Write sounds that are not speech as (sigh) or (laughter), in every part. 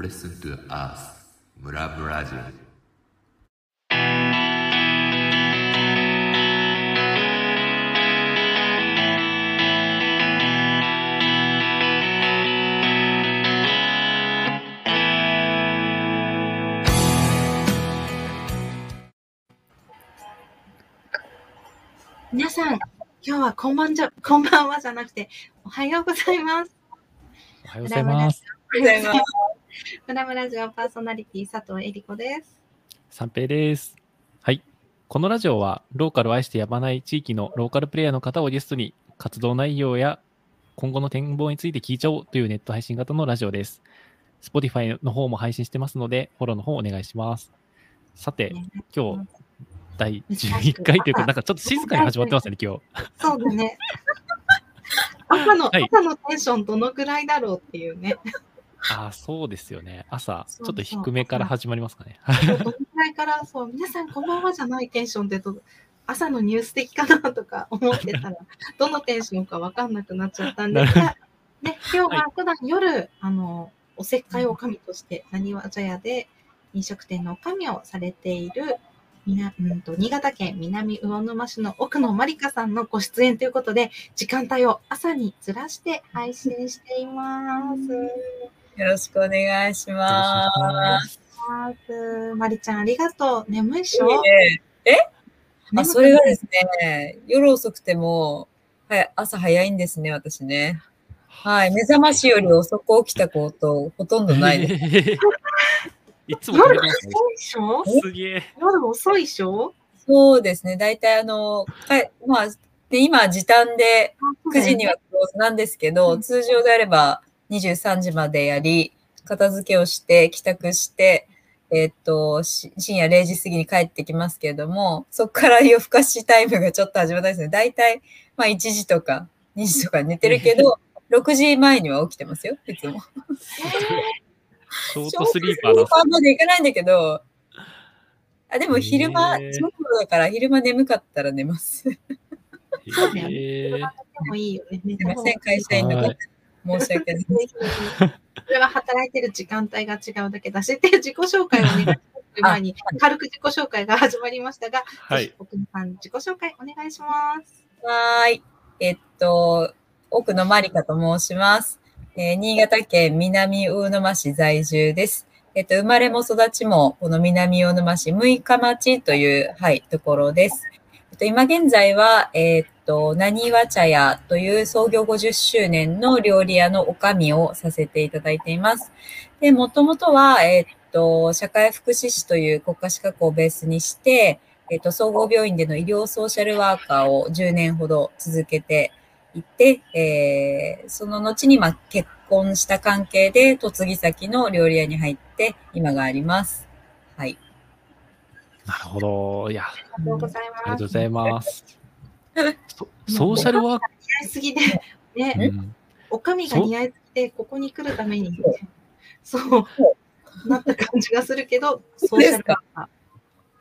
Listen to us, ムラブラジオ。皆さん、今日はこんばんじゃ、こんばんはじゃなくて、おはようございます。おはようございます。おはようございます。ムラムラジオパーソナリティ佐藤恵理子です。三平です。はい。このラジオは、ローカルを愛してやまない地域のローカルプレイヤーの方をゲストに、活動内容や今後の展望について聞いちゃおうというネット配信型のラジオです。Spotify の方も配信してますので、フォローの方お願いします。さて、今日、第11回というか、なんかちょっと静かに始まってますね、今日。そうだね。朝の、はい朝のテンションどのくらいだろうっていうね。ああ、そうですよね。朝、ちょっと低めから始まりますかね。(laughs) どのくらいから、そう、皆さんこんばんはじゃないテンションでど、朝のニュース的かなとか思ってたら、(laughs) どのテンションかわかんなくなっちゃったんで、なるほどね、今日は普段夜、あの、おせっかいおかみとして、なにわ茶屋で飲食店のおかみをされている、みなうんと新潟県南魚沼市の奥野まりかさんのご出演ということで、時間帯を朝にずらして配信しています。よろしくお願いします。まりちゃん、ありがとう。眠いっしょ？ええ？あ、それがですね、夜遅くても、はい、朝早いんですね、私ね。はい、目覚ましより遅く起きたこと、ほとんどないです。(laughs) いつも夜遅いっしょ？すげえ。夜遅いっしょ？そうですね、大体あの、かいまあ、で今、時短で9時にはクローズなんですけど、うん。通常であれば23時までやり、片付けをして、帰宅して、えっと、し深夜0時過ぎに帰ってきますけれども、そこから夜更かしタイムがちょっと始まったんですね。大体、まあ1時とか2時とか寝てるけど、6時前には起きてますよ、いつも。ショートスリーパーなんですーまで行かないんだけど、あでも昼間、へーちょっとだから昼間眠かったら寝ます。えでもいいよね。いません、会社員のは方い。申し訳ない。それは働いてる時間帯が違うだけだし、自己紹介をお願いする前に、(laughs) 軽く自己紹介が始まりましたが、はい奥野さん、自己紹介お願いします。はーい。えっと、奥野まりかと申します。えー新潟県南魚沼市在住です。えっと、生まれも育ちも、この南魚沼市六日町という、はい、ところです。えっと、今現在は、えっと、なにわ茶屋という創業50周年の料理屋のおかみをさせていただいています。で、もともとは、えっと、社会福祉士という国家資格をベースにして、えっと、総合病院での医療ソーシャルワーカーを10年ほど続けていて、えーその後に、まあ、結婚した関係で嫁ぎ先の料理屋に入って、今があります。はい。なるほど。いや、ありがとうございありがます。とうございます。(laughs) そソーシャルワーク、似合いすぎで、ね、うんおかみが似合いすぎて、ここに来るために、そう、なった感じがするけど、(laughs) ソーシャルワーカー。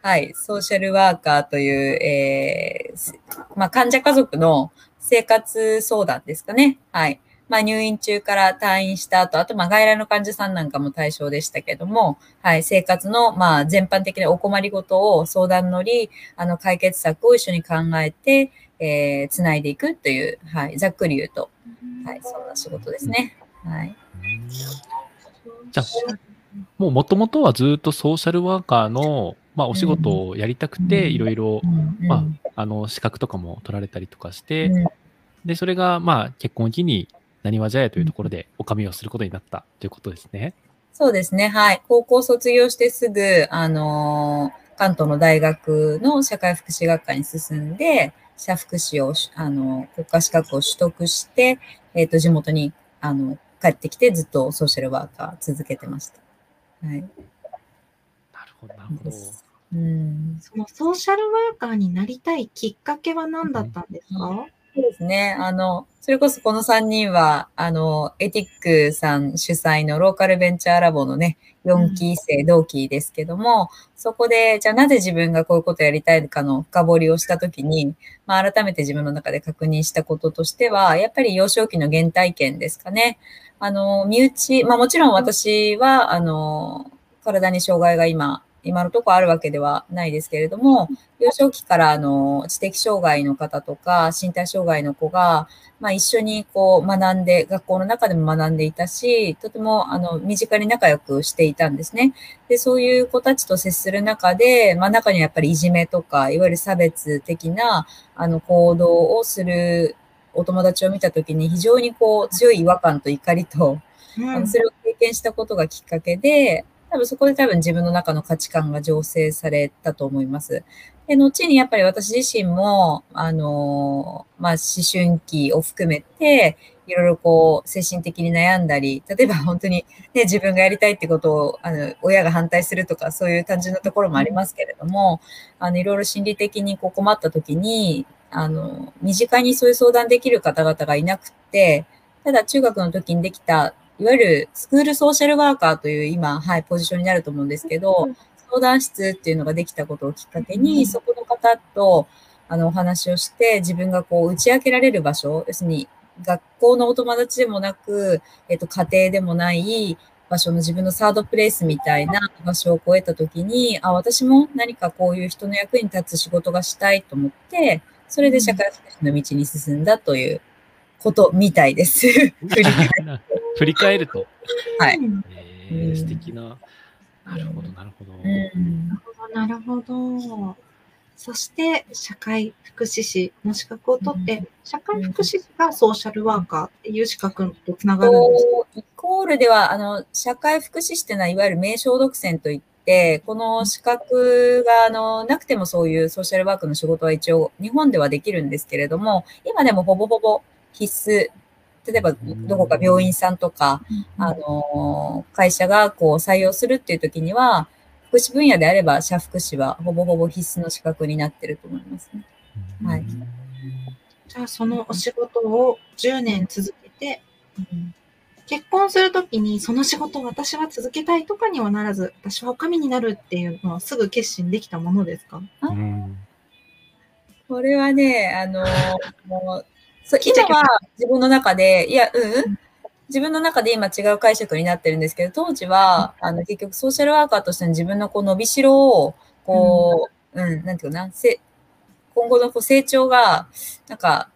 はい。ソーシャルワーカーという、えーまあ、患者家族の生活相談ですかね。はい。まあ、入院中から退院した後、あと、まあ、外来の患者さんなんかも対象でしたけども、はい。生活の、まあ、全般的なお困りごとを相談乗り、あの、解決策を一緒に考えて、えー、つないでいくという、はい。ざっくり言うと、はい。そんな仕事ですね。はい。じゃあもう元々はずっとソーシャルワーカーの、まあ、お仕事をやりたくて、うんいろいろ、うんまあ、あの、資格とかも取られたりとかして、うんで、それが、まあ、結婚を機に、なにわ茶屋というところで、おかみをすることになったということですね。そうですね。はい。高校卒業してすぐ、あのー関東の大学の社会福祉学科に進んで、社福祉をし、あのー国家資格を取得して、えっ、と、地元に、あの、帰ってきてずっとソーシャルワーカー続けてました。はい。なるほど、なるほど。うん。そのソーシャルワーカーになりたいきっかけは何だったんですか、そうですね。あの、それこそこの3人は、あの、エティックさん主催のローカルベンチャーラボのね、4期生、同期ですけども、そこで、じゃあなぜ自分がこういうことやりたいかの深掘りをしたときに、まあ改めて自分の中で確認したこととしては、やっぱり幼少期の原体験ですかね。あの、身内、まあもちろん私は、あの、体に障害が今、今のところあるわけではないですけれども、幼少期からあの知的障害の方とか身体障害の子が、まあ、一緒にこう学んで、学校の中でも学んでいたし、とてもあの身近に仲良くしていたんですね。で、そういう子たちと接する中で、まあ、中にはやっぱりいじめとか、いわゆる差別的なあの行動をするお友達を見たときに非常にこう強い違和感と怒りと、うんそれを経験したことがきっかけで、多分そこで多分自分の中の価値観が醸成されたと思います。で、後にやっぱり私自身も、あのまあ、思春期を含めて、いろいろこう、精神的に悩んだり、例えば本当にね、自分がやりたいってことを、あの、親が反対するとか、そういう単純なところもありますけれども、あの、いろいろ心理的にこう困った時に、あの、身近にそういう相談できる方々がいなくて、ただ中学の時にできたいわゆるスクールソーシャルワーカーという今、はい、ポジションになると思うんですけど、相談室っていうのができたことをきっかけに、そこの方とあのお話をして、自分がこう打ち明けられる場所、要するに学校のお友達でもなく、えっと、家庭でもない場所の自分のサードプレイスみたいな場所を超えたときに、あ、私も何かこういう人の役に立つ仕事がしたいと思って、それで社会福祉の道に進んだということみたいです。(laughs) 振り返ると。はいうんえー、素敵な。なるほど、なるほど。うんなるほど。そして、社会福祉士の資格を取って、社会福祉士がソーシャルワーカーっていう資格とつながるんですかこうイコールでは、あの、社会福祉士っていうのは、いわゆる名称独占といって、この資格が、あの、なくてもそういうソーシャルワークの仕事は一応、日本ではできるんですけれども、今でもほぼほぼ必須。例えば、どこか病院さんとか、あの、会社がこう採用するっていう時には、福祉分野であれば、社福祉はほぼほぼ必須の資格になってると思いますね。はい。じゃあ、そのお仕事を10年続けて、結婚するときに、その仕事を私は続けたいとかにはならず、私はお上になるっていうのはすぐ決心できたものですか？うん。これはね、あの、もう、そう今は自分の中で、いや、うん、うん、自分の中で今違う解釈になってるんですけど、当時は、あの、結局ソーシャルワーカーとしての自分のこう伸びしろを、こう、うん、なんていうかな、せ今後のこう成長が、なんか、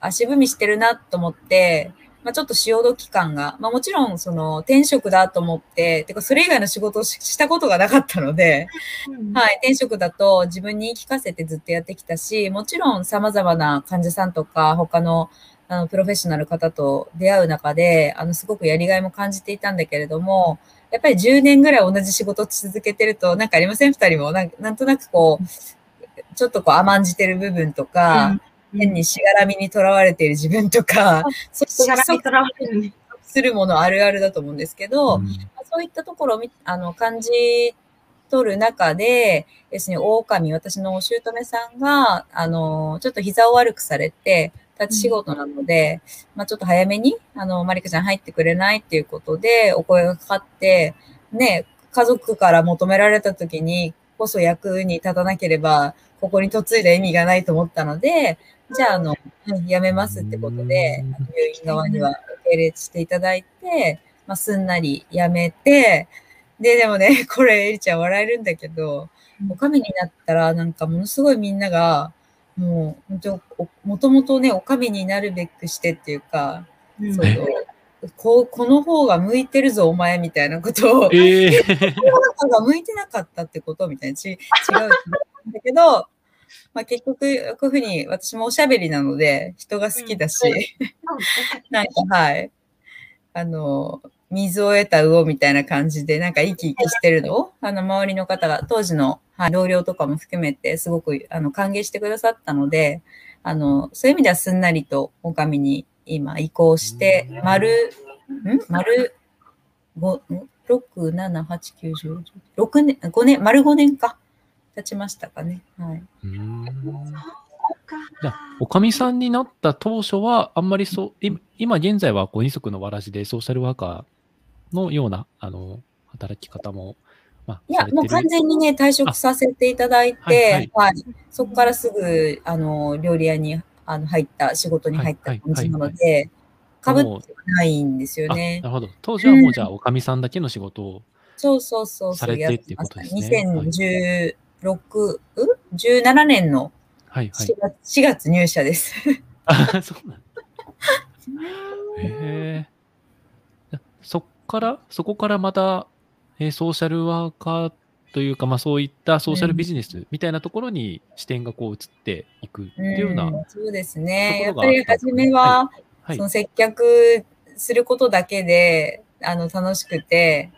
足踏みしてるなと思って、まあ、ちょっと潮時感が、まあ、もちろんその転職だと思って、てかそれ以外の仕事をししたことがなかったので、はい、転職だと自分に言い聞かせてずっとやってきたし、もちろん様々な患者さんとか他のあのプロフェッショナル方と出会う中で、あのすごくやりがいも感じていたんだけれども、やっぱり10年ぐらい同じ仕事を続けてると、なんかありません？二人も。なん。なんとなくこう、ちょっとこう甘んじてる部分とか、変にしがらみにとらわれている自分とか、そしがらみとらわれるね。するものあるあるだと思うんですけど、そういったところをみあの感じ取る中で、要するに狼、私のお姑さんが、あの、ちょっと膝を悪くされて、立ち仕事なので、まあちょっと早めに、あの、マリカちゃん入ってくれないっていうことで、お声がかかって、ね、家族から求められた時にこそ役に立たなければ、ここに嫁いだ意味がないと思ったので、じゃあ、あの、うん辞めますってことで、病院側には受け入れしていただいて、まあ、すんなり辞めて、で、でもね、(laughs) これ、エリちゃん笑えるんだけど、おかみになったら、なんかものすごいみんなが、もう、本当おもともとね、おかみになるべくしてっていうか、うん。そうこう、この方が向いてるぞ、お前、みたいなことを、ええ。(laughs) この方が向いてなかったってことみたいな、ち違うんだけど、まあ結局、こういうふうに私もおしゃべりなので、人が好きだし、(laughs) なんかはい、あの、水を得た魚みたいな感じで、なんか生き生きしてるのを、あの、周りの方が、当時の、はい、同僚とかも含めて、すごく、あの、歓迎してくださったので、あの、そういう意味ではすんなりと、お上に今移行して、丸、ん？丸、5、ん ?6、7、8、9、10、6年、5年、丸5年か。経ちましたかね。はい。うんじゃおかみさんになった当初は、あんまりそう、今現在はご二足のわらじでソーシャルワーカーのようなあの働き方も、まあ、いや、もう完全にね、退職させていただいて、はいはいはい、そこからすぐあの料理屋にあの入った、仕事に入った感じなので、かぶってないんですよね。なるほど。当時はもうじゃあ、おかみさんだけの仕事を、そうそうそう、されてっていうことですね。6、17年の4月,、はいはい、4月入社です。あそうなん (laughs) へえ。そっから、そこからまた、えー、ソーシャルワーカーというか、まあ、そういったソーシャルビジネスみたいなところに視点がこう移っていくっていうような、うんうん、そうですね。やっぱり初めは、はいはい、その接客することだけであの楽しくて、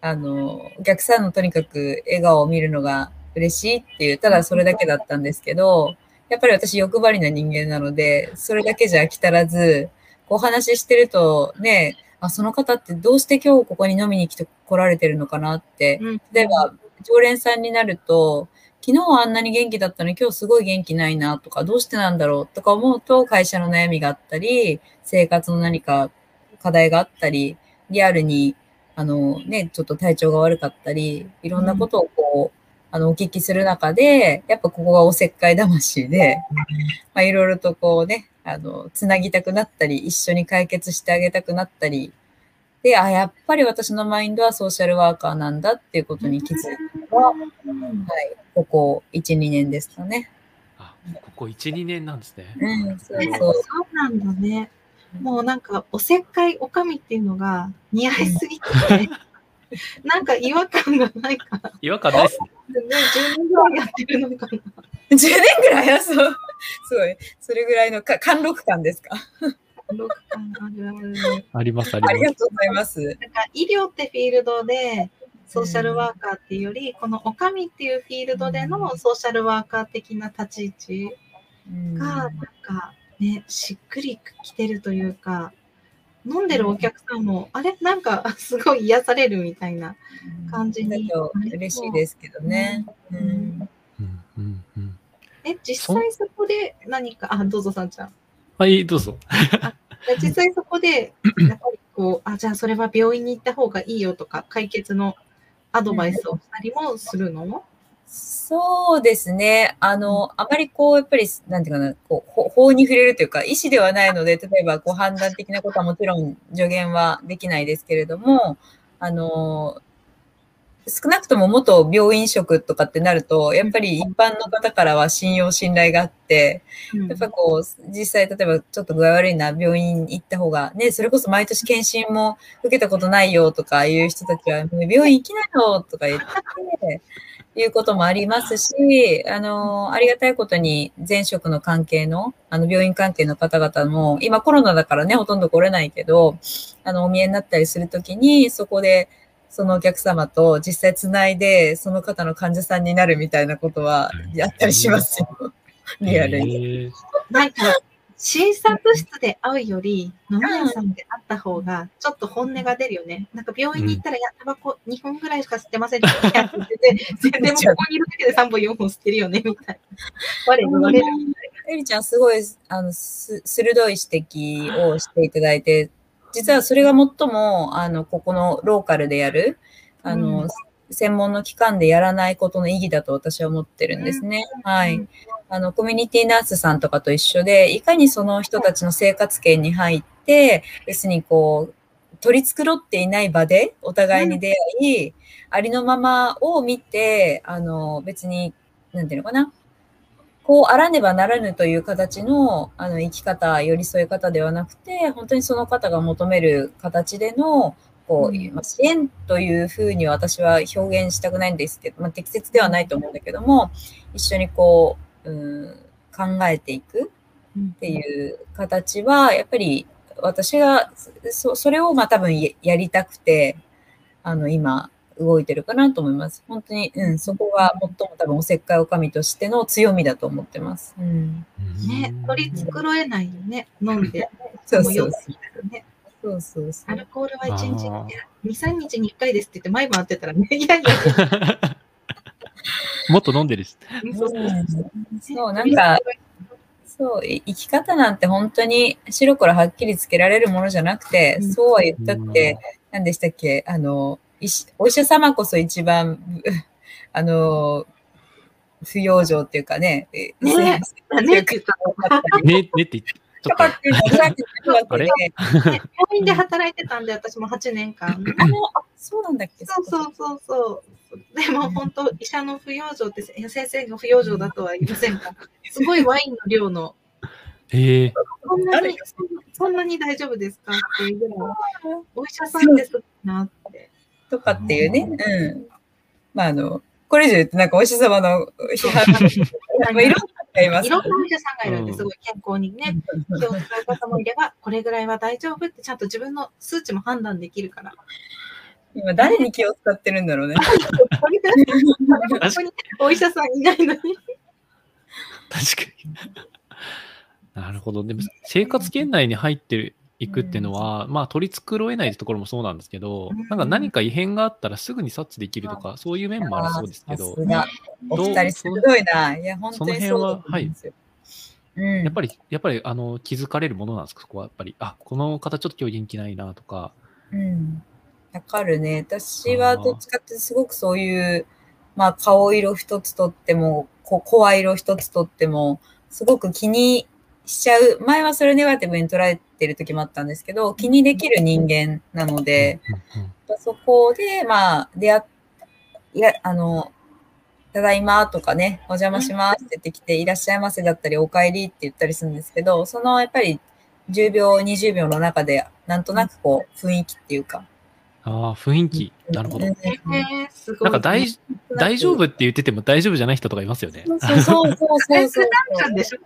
あのお客さんのとにかく笑顔を見るのが嬉しいっていう、ただそれだけだったんですけど、やっぱり私欲張りな人間なので、それだけじゃ飽き足らず、こうお話ししてるとね、あ、その方ってどうして今日ここに飲みに来て来られてるのかなって、うん。例えば、常連さんになると、昨日はあんなに元気だったのに今日すごい元気ないなとか、どうしてなんだろうとか思うと会社の悩みがあったり、生活の何か課題があったり、リアルに、あのね、ちょっと体調が悪かったり、いろんなことをこう、あの、お聞きする中で、やっぱここがおせっかい魂で、まあいろいろとこうね、あの、つなぎたくなったり、一緒に解決してあげたくなったり、で、あ、やっぱり私のマインドはソーシャルワーカーなんだっていうことに気づいたのは、はい、ここ1、2年ですかね。あここ1、2年なんですね。うん、そうそうそう。なんだね。もうなんか、おせっかいおかみっていうのが似合いすぎてて、(laughs) (laughs) なんか違和感がないから、違和感ないですね。ね、10年ぐらいやってるのかな。(laughs) 10年ぐらいはそう。すごい。それぐらいのか貫禄感ですか？六感あるある。あります、あります。ありがとうございます。なんか医療ってフィールドで、ソーシャルワーカーっていうより、このおかみっていうフィールドでのソーシャルワーカー的な立ち位置うんが、なんかね、しっくりきてるというか、飲んでるお客さんも、あれ？なんか (laughs) すごい癒されるみたいな。感じにだと嬉しいですけどね。うんうんうんうん。え、実際そこで何か、あ、どうぞさんちゃん。はい、どうぞ。で実際そこで、(laughs) やっぱりこう、あ、じゃあそれは病院に行った方がいいよとか、解決のアドバイスをしたりもするの？そうですね。あの、あまりこう、やっぱり、なんていうかな、こう、ほ法に触れるというか、意思ではないので、例えば、こう、判断的なことはもちろん助言はできないですけれども、あの、少なくとも元病院職とかってなると、やっぱり一般の方からは信用、信頼があって、やっぱこう、実際、例えばちょっと具合悪いな、病院行った方が、ね、それこそ毎年検診も受けたことないよとかいう人たちは、もう病院行きなよとか言って、いうこともありますし、あの、ありがたいことに前職の関係の、あの、病院関係の方々も、今コロナだからね、ほとんど来れないけど、あの、お見えになったりするときに、そこで、そのお客様と実際つないで、その方の患者さんになるみたいなことはやったりしますよ。リアルに。へーなんか、診察室で会うより、飲み屋さんで会った方が、ちょっと本音が出るよね。なんか病院に行ったら、いや、タバコ2本ぐらいしか吸ってませんって。言って全然もうここにいるだけで3本4本吸ってるよね、みたいな。我々我々エリちゃん、すごい、あの、す、鋭い指摘をしていただいて、実はそれが最も、あの、ここのローカルでやる、あの、うん専門の機関でやらないことの意義だと私は思ってるんですね。はい。あの、コミュニティナースさんとかと一緒で、いかにその人たちの生活圏に入って、要するにこう、取り繕っていない場でお互いに出会い、ありのままを見て、あの、別に、なんていうのかな。こうあらねばならぬという形のあの生き方、寄り添い方ではなくて、本当にその方が求める形での、こう、うんまあ支援というふうには私は表現したくないんですけど、まあ、適切ではないと思うんだけども、一緒にこう、うん、考えていくっていう形は、やっぱり私がそそれをまあ多分ややりたくて、あの今動いてるかなと思います。本当に、うん、そこが最も多分おせっかいおかみとしての強みだと思ってます。うん、ね、取り繕えないよね、飲んで。(laughs) そうそうも酔っていたらね。そうそうそう。アルコールは1日あー。2、3日に1回ですって言って毎晩会ってたらね、いやいや (laughs) もっと飲んでるし。そうなんかそう、い生き方なんて本当に白黒はっきりつけられるものじゃなくて、うん。そうは言ったって、何でしたっけ？あの、医師お医者様こそ一番、(laughs) あの、不養生っていうかね、えね。先 (laughs) 生ねって言ったね、ねって言って、ちょっとかっていうのをさっき言ったわけで、のね病院で働いてたんで、私も8年間。あの、あ、そうなんだっけそうそうそうそう。でも本当、医者の不養生って、先生が不養生だとは言いませんかすごいワインの量の、えそんなに、そんなに大丈夫ですかっていうぐらい、お医者さんですなって。とかっていうね、うん。まあ、あの、これ以上言ってなんかお医者様の批判が、まあいろんないろんなお医者さんがいるんで、すごい健康にね、気を使う方もいれば、これぐらいは大丈夫ってちゃんと自分の数値も判断できるから。今誰に気を使ってるんだろうね。お医者さんいないのに。確かに。なるほど。でも、生活圏内に入っていくっていうのは、まあ、取り繕えないところもそうなんですけどうん、なんか何か異変があったらすぐに察知できるとか、そういう面もありそうですけどお二人鋭いな。いや、本当にそうだと思うんですよ。うん。やっぱり、やっぱり、あの、気づかれるものなんですか？そこはやっぱり、あ、この方ちょっと今日元気ないなとか、うん。わかるね。私はどっちかってすごくそういう、まあ顔色一つとっても、こ声色一つとっても、すごく気にしちゃう。前はそれネガティブに捉えてる時もあったんですけど、気にできる人間なので、そこで、まあ、出会っ、いや、あの、ただいまとかね、お邪魔しますって言ってきて、いらっしゃいませだったり、お帰りって言ったりするんですけど、そのやっぱり10秒、20秒の中で、なんとなくこう、雰囲気っていうか。ああ、雰囲気。なるほど。うんえー。ないんか大 (laughs) 大丈夫って言ってても大丈夫じゃない人とかいますよね。そうそうそうそうそうそう。なんでしょ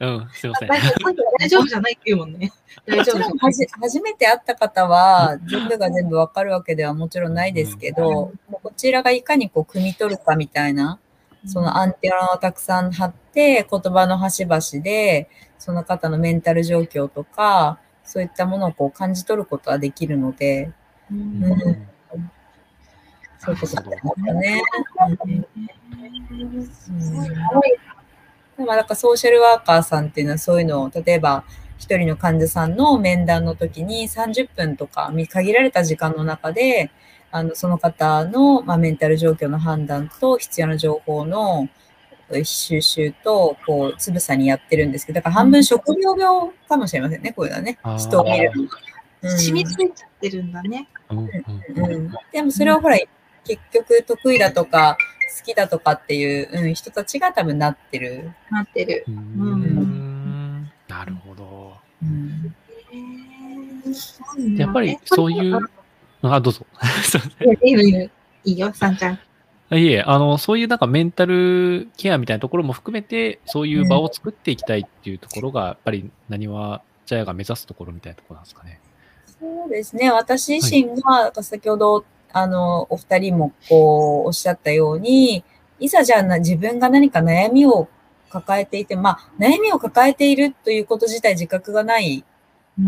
うん、すいません。大丈夫じゃないって言うもんね。大もちろん丈夫初めて会った方は、全部が全部わかるわけではもちろんないですけど、もうこちらがいかにこう、汲み取るかみたいな、そのアンテナをたくさん張って、言葉の端々で、その方のメンタル状況とか、そういったものをこう感じ取ることはできるので、ううん。んそういうことだったね。でもなんかソーシャルワーカーさんっていうのはそういうのを、例えば一人の患者さんの面談の時に30分とか限られた時間の中で、あの、その方の、まあ、メンタル状況の判断と必要な情報のえ収集と、こう、つぶさにやってるんですけど、だから半分職業病かもしれませんね、こういうのはね。人を見る。うん染みついちゃってるんだね。うんでもそれをほら、結局得意だとか好きだとかっていう、うん、人たちが多分なってる。なってる。うーんなるほど。うんやっぱりそういう、あ、どうぞ。すいませんいいのいいのいいよ、さんちゃん。あいえ、あの、そういうなんかメンタルケアみたいなところも含めて、そういう場を作っていきたいっていうところが、やっぱり何は茶屋が目指すところみたいなところなんですかね。そうですね。私自身が、先ほど、あの、お二人もこう、おっしゃったように、いざじゃあな自分が何か悩みを抱えていて、まあ、悩みを抱えているということ自体自覚がない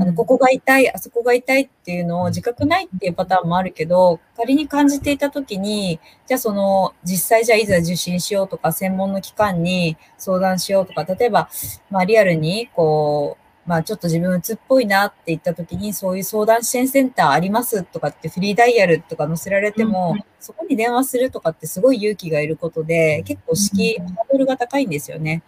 あの、ここが痛い、あそこが痛いっていうのを自覚ないっていうパターンもあるけど、仮に感じていたときに、じゃあその、実際じゃあいざ受診しようとか、専門の機関に相談しようとか、例えば、まあリアルに、こう、まあちょっと自分鬱っぽいなって言ったときに、そういう相談支援センターありますとかってフリーダイヤルとか載せられても、うんそこに電話するとかってすごい勇気がいることで、結構敷居、ハードルが高いんですよね。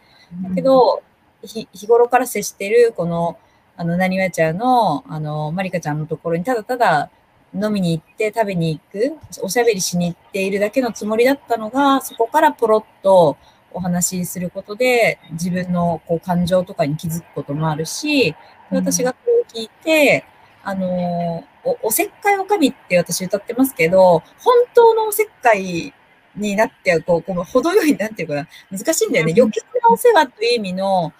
だけど、ひ日頃から接してる、この、あの、なにわちゃんの、あの、まりかちゃんのところにただただ飲みに行って食べに行く、おしゃべりしに行っているだけのつもりだったのが、そこからポロッとお話しすることで、自分のこう感情とかに気づくこともあるし、私がこれを聞いて、あのお、おせっかいおかみって私歌ってますけど、本当のおせっかいになって、こう、こう程よい、なんていうかな、難しいんだよね。うん余計なお世話という意味の、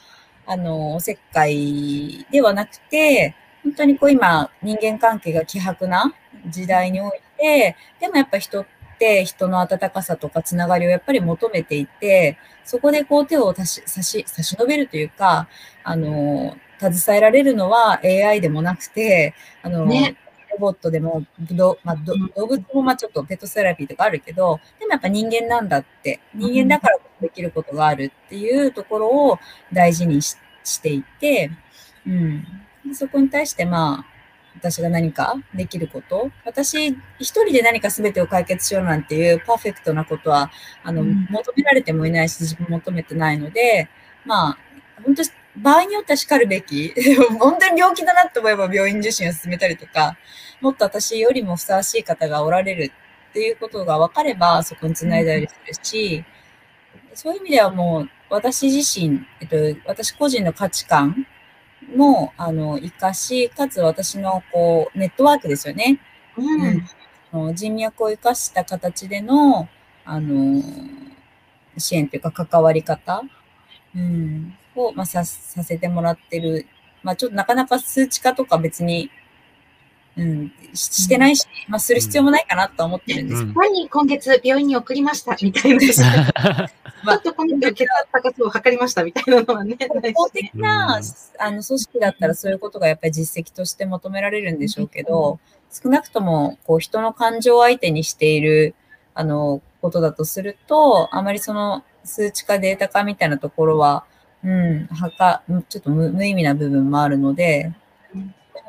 あの、おせっかいではなくて、本当にこう今、人間関係が希薄な時代において、でもやっぱ人って人の温かさとかつながりをやっぱり求めていて、そこでこう手を差し、差し、差し伸べるというか、あの、携えられるのは AI でもなくて、あの、ね。ロボットでも、どまあ、ど動物もまあちょっとペットセラピーとかあるけど、でもやっぱ人間なんだって、人間だからできることがあるっていうところを大事にししていて、うん。でそこに対してまあ、私が何かできること、私一人で何か全てを解決しようなんていうパーフェクトなことは、あの、うん求められてもいないし、自分も求めてないので、まあ、本当場合によっては叱るべき。(laughs) 本当に病気だなと思えば病院受診を進めたりとか、もっと私よりもふさわしい方がおられるっていうことが分かれば、そこにつないだりするし、そういう意味ではもう、私自身、えっと、私個人の価値観も、あの、活かし、かつ私の、こう、ネットワークですよね。うん。うん人脈を生かした形での、あの、支援というか関わり方、うん、を、まあ、さ、させてもらってる。まあ、ちょっとなかなか数値化とか別に、うん、ししてないし、まあ、する必要もないかなとは思ってるんです。けど、何今月病院に送りましたみたいな。(laughs) (laughs) ちょっと今月血圧高さを測りましたみたいなのはね。ないし公的な、うんあの、組織だったらそういうことがやっぱり実績として求められるんでしょうけど、少なくとも、こう、人の感情を相手にしている、あの、ことだとすると、あまりその、数値化、データ化みたいなところは、うん、はか、ちょっと無無意味な部分もあるので、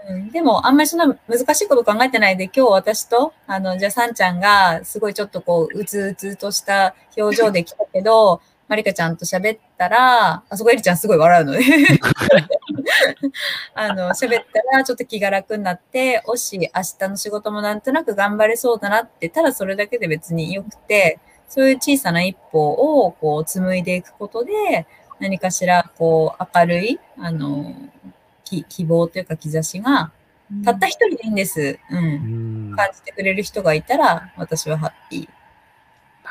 うん、でも、あんまりそんな難しいこと考えてないで、今日私と、あの、じゃあ、さんちゃんが、すごいちょっとこう、うつうつとした表情で来たけど、(laughs) まりかちゃんと喋ったら、あそこえりちゃんすごい笑うので、(laughs) あの、喋ったらちょっと気が楽になって、おし、明日の仕事もなんとなく頑張れそうだなって、ただそれだけで別に良くて、そういう小さな一歩をこう紡いでいくことで、何かしらこう明るい、あの、き希望というか兆しが、たった一人でいいんです。う。うん。んな感じてくれる人がいたら、私はハッピ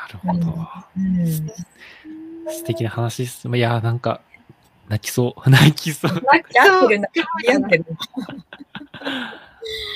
るほど。ー。うん。素敵な話です。いやー、なんか、泣きそう。(laughs) 泣きそう。い泣きそう。合ってるな、合ってる。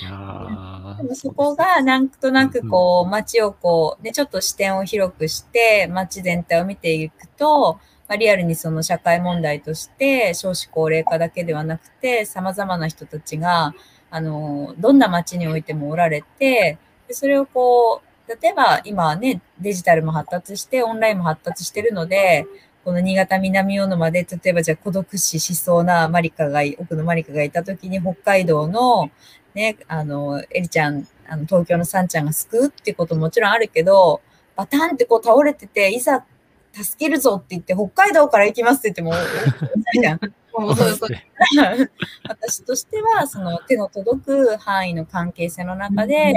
やーでもそこがなんとなくこう。街をこう。ねちょっと視点を広くして街全体を見ていくと、まあ、リアルにその社会問題として少子高齢化だけではなくて様々な人たちがあのどんな街においてもおられてでそれをこう例えば今ねデジタルも発達してオンラインも発達してるのでこの新潟南魚沼で例えばじゃあ孤独死しそうなマリカが奥のマリカがいた時に北海道のね、あの、エリちゃん、あの、東京のサンちゃんが救うっていうことももちろんあるけど、バタンってこう倒れてて、いざ助けるぞって言って、北海道から行きますって言っても、私としては、その手の届く範囲の関係性の中で、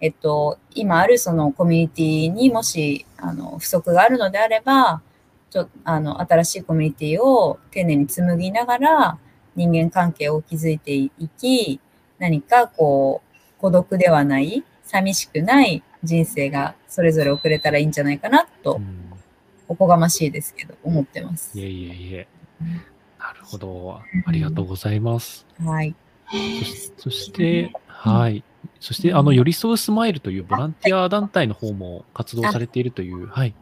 えっと、今あるそのコミュニティにもし、あの、不足があるのであれば、ちょあの、新しいコミュニティを丁寧に紡ぎながら、人間関係を築いていき、何かこう、孤独ではない、寂しくない人生がそれぞれ送れたらいいんじゃないかなと、おこがましいですけど、思ってますい。えいえいえ。なるほど。ありがとうございます。はい。そしそして、はい。そして、あの、寄り添うスマイルというボランティア団体の方も活動されているという、はい。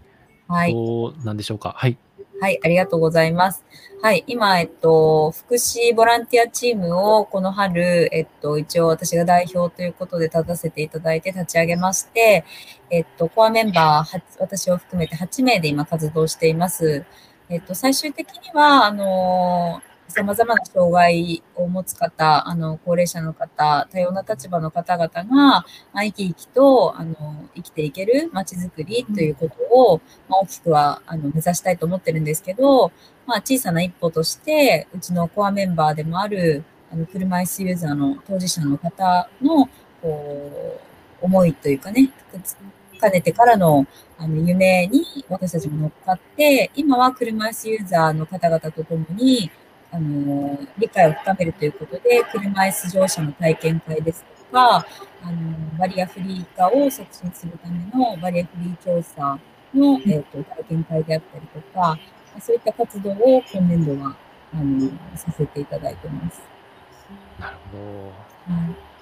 はい。どうなんでしょうか。はい。はい、ありがとうございます。はい、今、えっと、福祉ボランティアチームをこの春、えっと、一応私が代表ということで立たせていただいて立ち上げまして、えっと、コアメンバー、私を含めて8名で今活動しています。えっと、最終的には、あの様々な障害を持つ方、あの、高齢者の方、多様な立場の方々が、まあ、生き生きと、あの、生きていける街づくりということを、まあ、大きくは、あの、目指したいと思ってるんですけど、まあ、小さな一歩として、うちのコアメンバーでもある、あの、車椅子ユーザーの当事者の方の、こう、思いというかね、かねてからの、あの、夢に私たちも乗っかって、今は車椅子ユーザーの方々と共に、あの、理解を深めるということで、車椅子乗車の体験会ですとか、あの、バリアフリー化を促進するためのバリアフリー調査の、えっ、と、体験会であったりとか、そういった活動を今年度は、あの、させていただいてます。なるほはい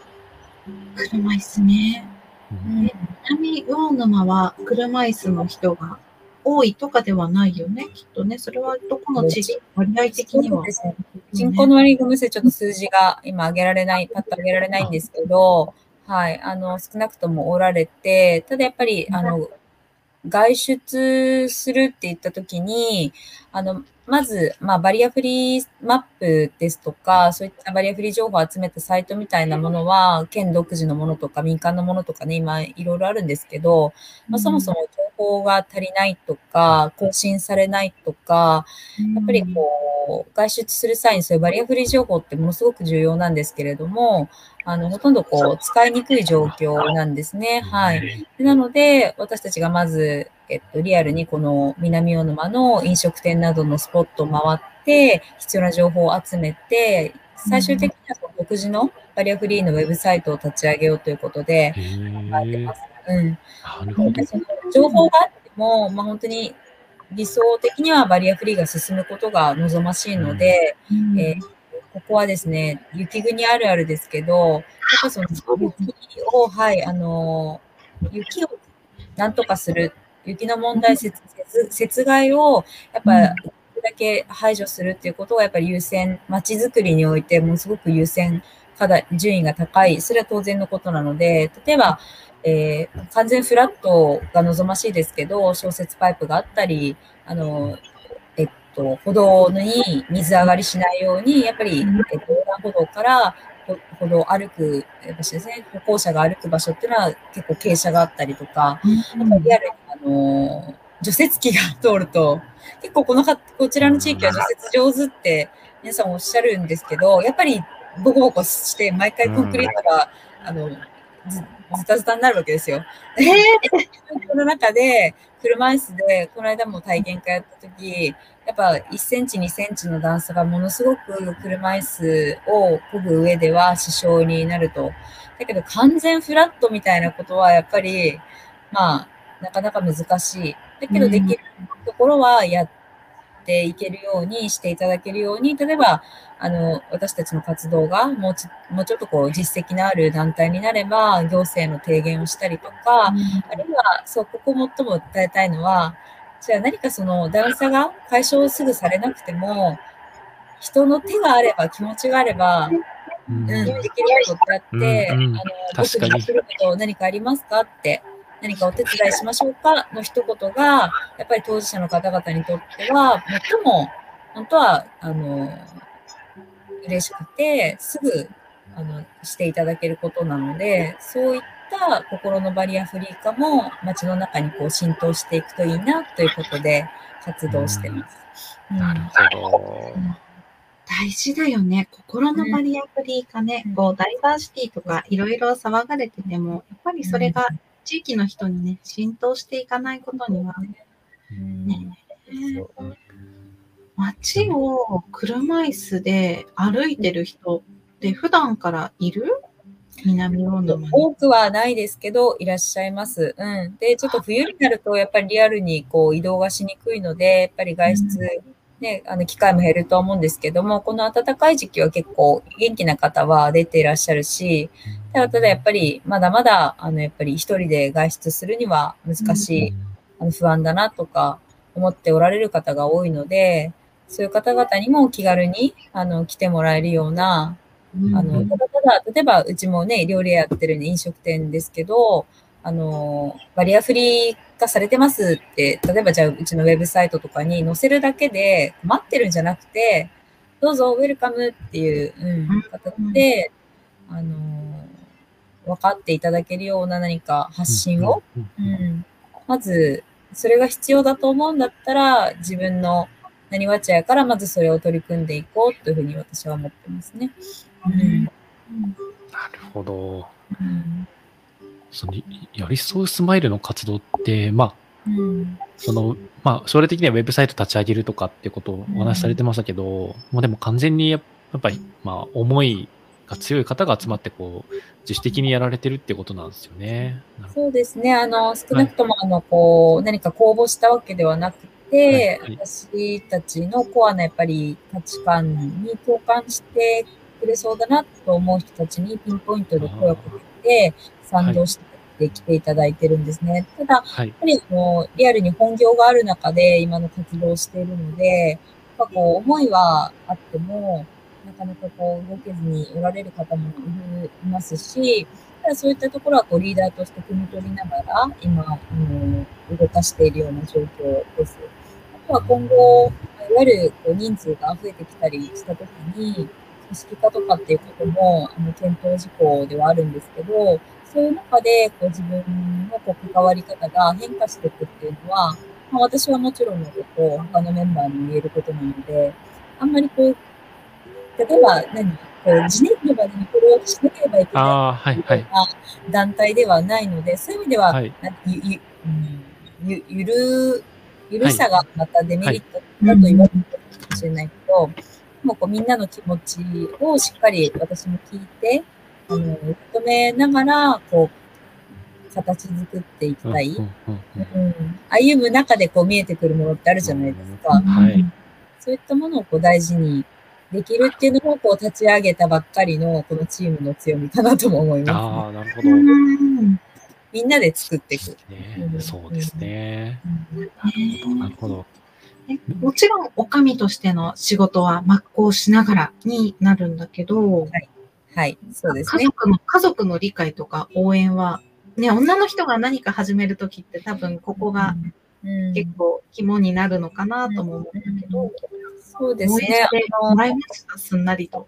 車椅子ね。ど。ううんん南魚沼は車椅子の人が多いとかではないよね、きっとね。それはどこの地域、割合的にはで。すね人口の割り組みでちょっと数字が今上げられない、パッと上げられないんですけど、はい、あの、少なくともおられて、ただやっぱり、あの、外出するって言ったときに、あの、まず、まあ、バリアフリーマップですとか、そういったバリアフリー情報を集めたサイトみたいなものは、県独自のものとか民間のものとかね、今いろいろあるんですけど、まあ、そもそも情報が足りないとか、更新されないとか、やっぱりこう、外出する際にそういうバリアフリー情報ってものすごく重要なんですけれども、あの、ほとんどこう、使いにくい状況なんですね。はい。なので、私たちがまず、えっと、リアルにこの南大沼の飲食店などのスポットを回って、必要な情報を集めて、最終的にはその独自のバリアフリーのウェブサイトを立ち上げようということでへ考えてえます。うん。情報があっても、まあ、本当に理想的にはバリアフリーが進むことが望ましいので、うん。えーここはですね、雪国あるあるですけど、やっぱその雪を、はい、あのー、雪をなんとかする、雪の問題、雪雪雪害を、やっぱ、うん。できるだけ排除するっていうことが、やっぱり優先、街づくりにおいてものすごく優先課題、順位が高い、それは当然のことなので、例えば、えー完全フラットが望ましいですけど、小雪パイプがあったり、あの、えっと、歩道に水上がりしないように、やっぱり、えっうんと、横断歩道からほ歩道を歩く場所ですね、歩行者が歩く場所っていうのは結構傾斜があったりとか、あとリアルに、あの、除雪機が通ると、結構このか、こちらの地域は除雪上手って皆さんおっしゃるんですけど、やっぱりボコボコして毎回コンクリートが、あの、ずズタズタになるわけですよ。えその中で、(laughs) 車椅子で、この間も体験会やった時、やっぱ1センチ、2センチの段差がものすごく車椅子を漕ぐ上では支障になると。だけど完全フラットみたいなことはやっぱり、まあ、なかなか難しい。だけどできるところはやっていけるようにしていただけるように、例えば、あの、私たちの活動がもうちもうちょっとこう実績のある団体になれば、行政の提言をしたりとか、あるいは、そう、ここ最も伝えたいのは、じゃあ何かその段差が解消すぐされなくても、人の手があれば、気持ちがあれば、うん。うん、できることってあって、うんうん。あの、僕に。できること何かありますかって、何かお手伝いしましょうか？の一言が、やっぱり当事者の方々にとっては、最も、本当は、あの、嬉しくて、すぐ、あの、していただけることなので、そういった心のバリアフリー化も街の中にこう浸透していくといいなということで活動してます。うん。なるほど。大事だよね。心のバリアフリー化ね、うん。こう、ダイバーシティとかいろいろ騒がれてても、やっぱりそれが地域の人にね、浸透していかないことには、うんね街を車椅子で歩いてる人って普段からいる？南大沼に。多くはないですけど、いらっしゃいます。うん。で、ちょっと冬になると、やっぱりリアルにこう移動がしにくいので、やっぱり外出、ね、あの、機会も減ると思うんですけども、この暖かい時期は結構元気な方は出ていらっしゃるし、ただただやっぱり、まだまだ、あの、やっぱり一人で外出するには難しい、あの不安だなとか思っておられる方が多いので、そういう方々にも気軽に、あの、来てもらえるような、うんあの、ただただ、例えば、うちもね、料理屋やってる、ね、飲食店ですけど、あの、バリアフリー化されてますって、例えばじゃあ、うちのウェブサイトとかに載せるだけで、待ってるんじゃなくて、どうぞ、ウェルカムっていう、うん、形で、あの、分かっていただけるような何か発信を、うんまず、それが必要だと思うんだったら、自分の何わちゃやからまずそれを取り組んでいこうというふうに私は思ってますね。うん。なるほど。うんその、寄り添うスマイルの活動って、まあ、うん。その、まあ、将来的にはウェブサイト立ち上げるとかってことをお話しされてましたけど、まあでも完全にやっぱり、まあ、思いが強い方が集まって、こう、自主的にやられてるってことなんですよね。そうですね。あの、少なくとも、あの、こう、何か公募したわけではなくて、はいはい。私たちのコアなやっぱり価値観に共感してくれそうだなと思う人たちにピンポイントで声をかけて、賛同してきていただいてるんですね。ただ、はい。やっぱりあのリアルに本業がある中で今の活動をしているので、やっぱこう思いはあっても、なかなかこう動けずにおられる方もいますし、ただそういったところはこうリーダーとして汲み取りながら、今、あの動かしているような状況です。あとは今後、いわゆるこう人数が増えてきたりしたときに、組織化とかっていうこともあの検討事項ではあるんですけど、そういう中でこう自分のこう関わり方が変化していくっていうのは、まあ、私はもちろんのこと、他のメンバーにも言えることなので、あんまりこう、例えば何こう、次年度までにこれをしなければいけないああ、はい、はい。団体ではないので、そういう意味では、はいゆゆうんゆゆる、ゆるさがまたデメリットだと言われるかもしれないけど、もうこうみんなの気持ちをしっかり私も聞いて、あの、受け止めながら、こう、形作っていきたい。うん歩む中でこう見えてくるものってあるじゃないですか。はいそういったものをこう大事にできるっていうのもこう立ち上げたばっかりのこのチームの強みかなとも思います、ああ、なるほど。うんみんなで作っていく。ねそうですね。ねなるほど。ねもちろん、お上としての仕事は真っ向しながらになるんだけど、はい、そうですね。家族の、家族の理解とか応援は、ね、女の人が何か始めるときって多分ここがうん結構肝になるのかなとも思うんだけど、そうですね。てもらいました、すんなりと。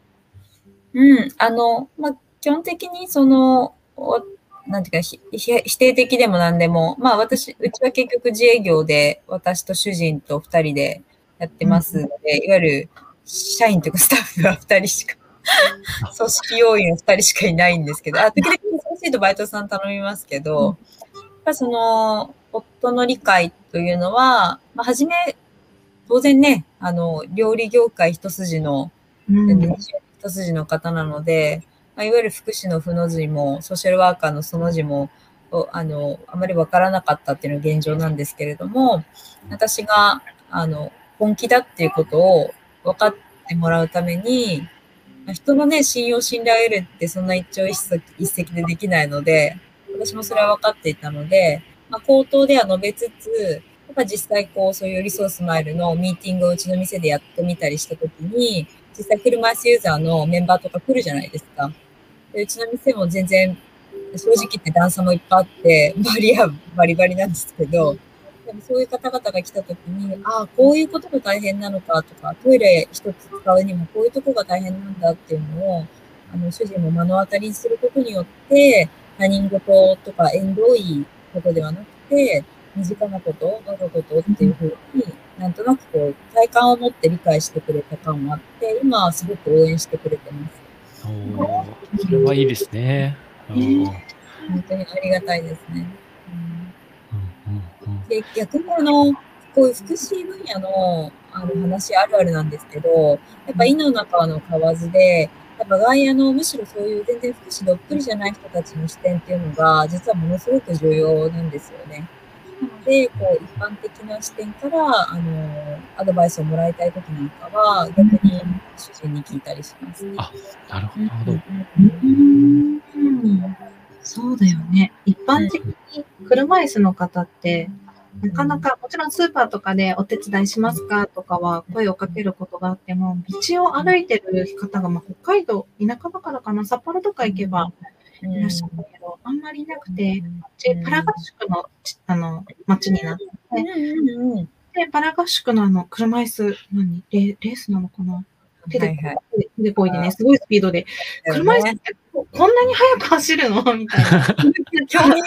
うん。あの、まあ、基本的にその、おなんていうか、否定的でも何でも、まあ私、うちは結局自営業で、私と主人と二人でやってますので、いわゆる社員というかスタッフは二人しか、(laughs) 組織要員は二人しかいないんですけど、あ、時々忙しいとバイトさん頼みますけど、やっぱその、夫の理解というのは、まあ、初め、当然ね、あの、料理業界一筋の、うん。一筋の方なので、まあ、いわゆる福祉の負の字も、ソーシャルワーカーのその字も、あの、あまりわからなかったっていうのが現状なんですけれども、私が、あの、本気だっていうことを分かってもらうために、人のね、信用、信頼を得るってそんな一朝一夕一夕でできないので、私もそれは分かっていたので、まあ、口頭では述べつつ、やっぱ実際こう、そういうリソースマイルのミーティングをうちの店でやってみたりしたときに、実際車椅子ユーザーのメンバーとか来るじゃないですか。うちの店も全然、正直言って段差もいっぱいあって、バリアバリバリなんですけど、でもそういう方々が来たときに、ああ、こういうことが大変なのかとか、トイレ一つ使うにもこういうとこが大変なんだっていうのを、あの、主人も目の当たりにすることによって、他人事とか縁遠いことではなくて、身近なこと、我がことっていうふうに、なんとなくこう、体感を持って理解してくれた感もあって、今はすごく応援してくれてます。それはいいですね。本当にありがたいですね。うんで、逆にあの、こういう福祉分野のあの話あるあるなんですけど、やっぱ井の中の蛙で、やっぱ外野のむしろそういう全然福祉どっぷりじゃない人たちの視点っていうのが、実はものすごく重要なんですよね。で、こう、一般的な視点から、あの、アドバイスをもらいたいときなんかは、逆に主人に聞いたりします。あなるほど。うんそうだよね。一般的に車椅子の方って、なかなか、もちろんスーパーとかでお手伝いしますかとかは声をかけることがあっても、道を歩いてる方が、まあ、北海道、田舎だからかな、札幌とか行けばうんいらっしゃるけど、あんまりいなくて、こっちパラ合宿のちあの街になって、で、パラ合宿のあの車椅子、何レレースなのかな？手で、はい。はい手でこいでね、すごいスピードで、車椅子ねってここんなに速く走るの？みたいな。(laughs) 興味っ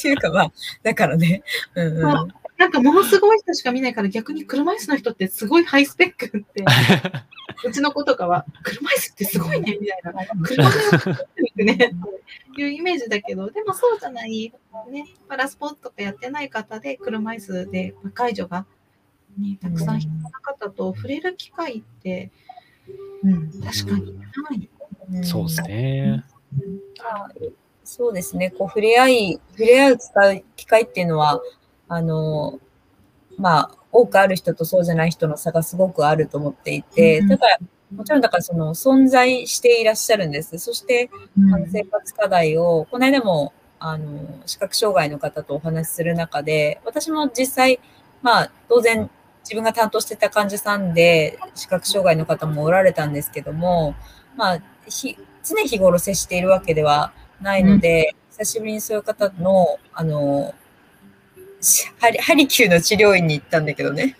ていうかまあ、だからね。うんうん。まなんかものすごい人しか見ないから逆に車椅子の人ってすごいハイスペックって、(laughs) うちの子とかは、車椅子ってすごいねみたいな。車で行くねっていうイメージだけど、でもそうじゃない、ね、パラスポーツとかやってない方で車椅子で介助が、ね、たくさん必要な方と触れる機会って、うん、確かにない。んそうですね。そうですね。こう、触れ合い、触れ合う使う機会っていうのは、あの、まあ、多くある人とそうじゃない人の差がすごくあると思っていて、うんだから、もちろんだからその存在していらっしゃるんです。そして、あの生活課題を、この間も、あの、視覚障害の方とお話しする中で、私も実際、まあ、当然、自分が担当してた患者さんで、視覚障害の方もおられたんですけども、まあ、ひ常日頃接しているわけではないので、久しぶりにそういう方の、あの、しハリハリキューの治療院に行ったんだけどね。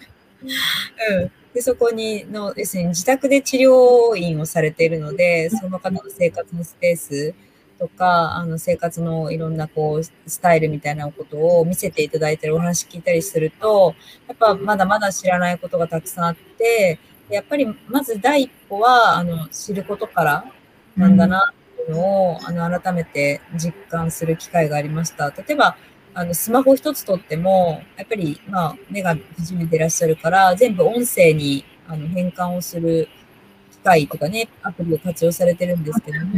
うん。で、そこにの、要するに自宅で治療院をされているので、その方の生活のスペースとか、あの、生活のいろんなこう、スタイルみたいなことを見せていただいたり、お話聞いたりすると、やっぱまだまだ知らないことがたくさんあって、やっぱりまず第一歩は、あの、知ることからなんだなっていうのを、あの、改めて実感する機会がありました。例えば、あの、スマホ一つとっても、やっぱり、まあ、目が不自由でいらっしゃるから、全部音声にあの変換をする機械とかね、アプリを活用されてるんですけども、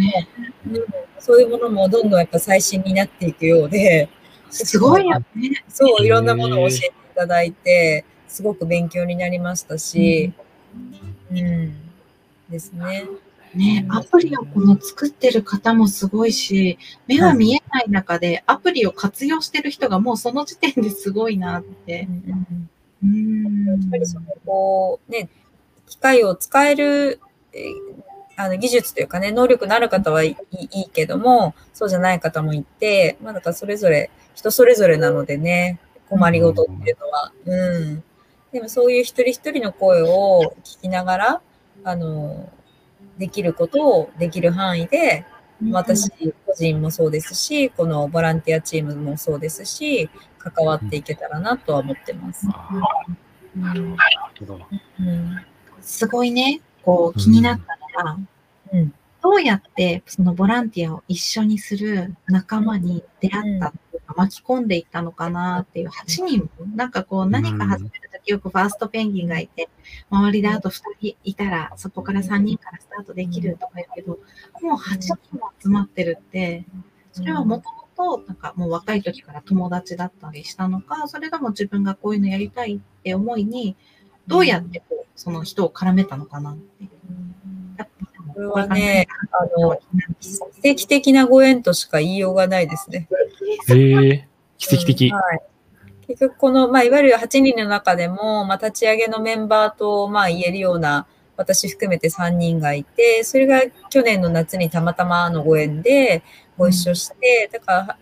うんそういうものもどんどんやっぱ最新になっていくようで、すごいよね。そう、いろんなものを教えていただいて、すごく勉強になりましたし、うん、ですね。ね、アプリをこの作ってる方もすごいし、目が見えない中でアプリを活用してる人がもうその時点ですごいなって。うーん。やっぱりその、こう、ね、機械を使える、えーあの技術というかね、能力のある方はいいいいけども、そうじゃない方もいて、まあだからそれぞれ、人それぞれなのでね、困りごとっていうのは。うん。でもそういう一人一人の声を聞きながら、あの、できることをできる範囲で、私個人もそうですし、このボランティアチームもそうですし、関わっていけたらなとは思ってます。あうんーなるほど。うん。すごいね、こう気になったのが、うん。どうやってそのボランティアを一緒にする仲間に出会ったっていうか、巻き込んでいったのかなっていう8人も、なんかこう何か始めよくファーストペンギンがいて、周りであと2人いたら、そこから3人からスタートできるとか言うけど、もう8人も集まってるって、それはもともと、なんかもう若い時から友達だったりしたのか、それとも自分がこういうのやりたいって思いに、どうやってこう、その人を絡めたのかなっていう。これはね、あの、奇跡的なご縁としか言いようがないですね。へえ、奇跡的。はい。結局、この、まあ、いわゆる8人の中でも、まあ、立ち上げのメンバーと、まあ、言えるような、私含めて3人がいて、それが去年の夏にたまたまのご縁でご一緒して、だから、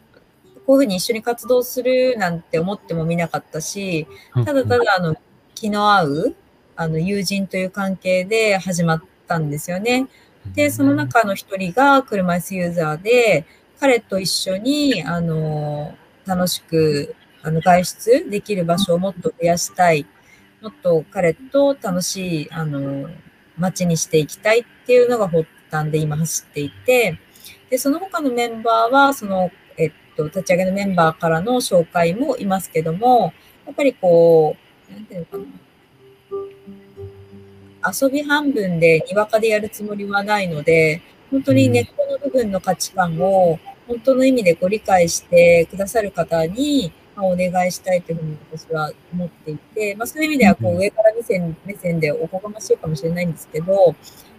こういうふうに一緒に活動するなんて思ってもみなかったし、ただただ、あの、気の合う、あの、友人という関係で始まったんですよね。で、その中の一人が車椅子ユーザーで、彼と一緒に、あの、楽しく、あの、外出できる場所をもっと増やしたい。もっと彼と楽しい、あの、街にしていきたいっていうのが発端で今走っていて、で、その他のメンバーは、その、えっと、立ち上げのメンバーからの紹介もいますけども、やっぱりこう、なんていうのかな。遊び半分でにわかでやるつもりはないので、本当に根っこの部分の価値観を本当の意味でご理解してくださる方に、まあ、お願いしたいというふうに私は思っていて、まあ、そういう意味ではこう上から目線目線でおこがましいかもしれないんですけど、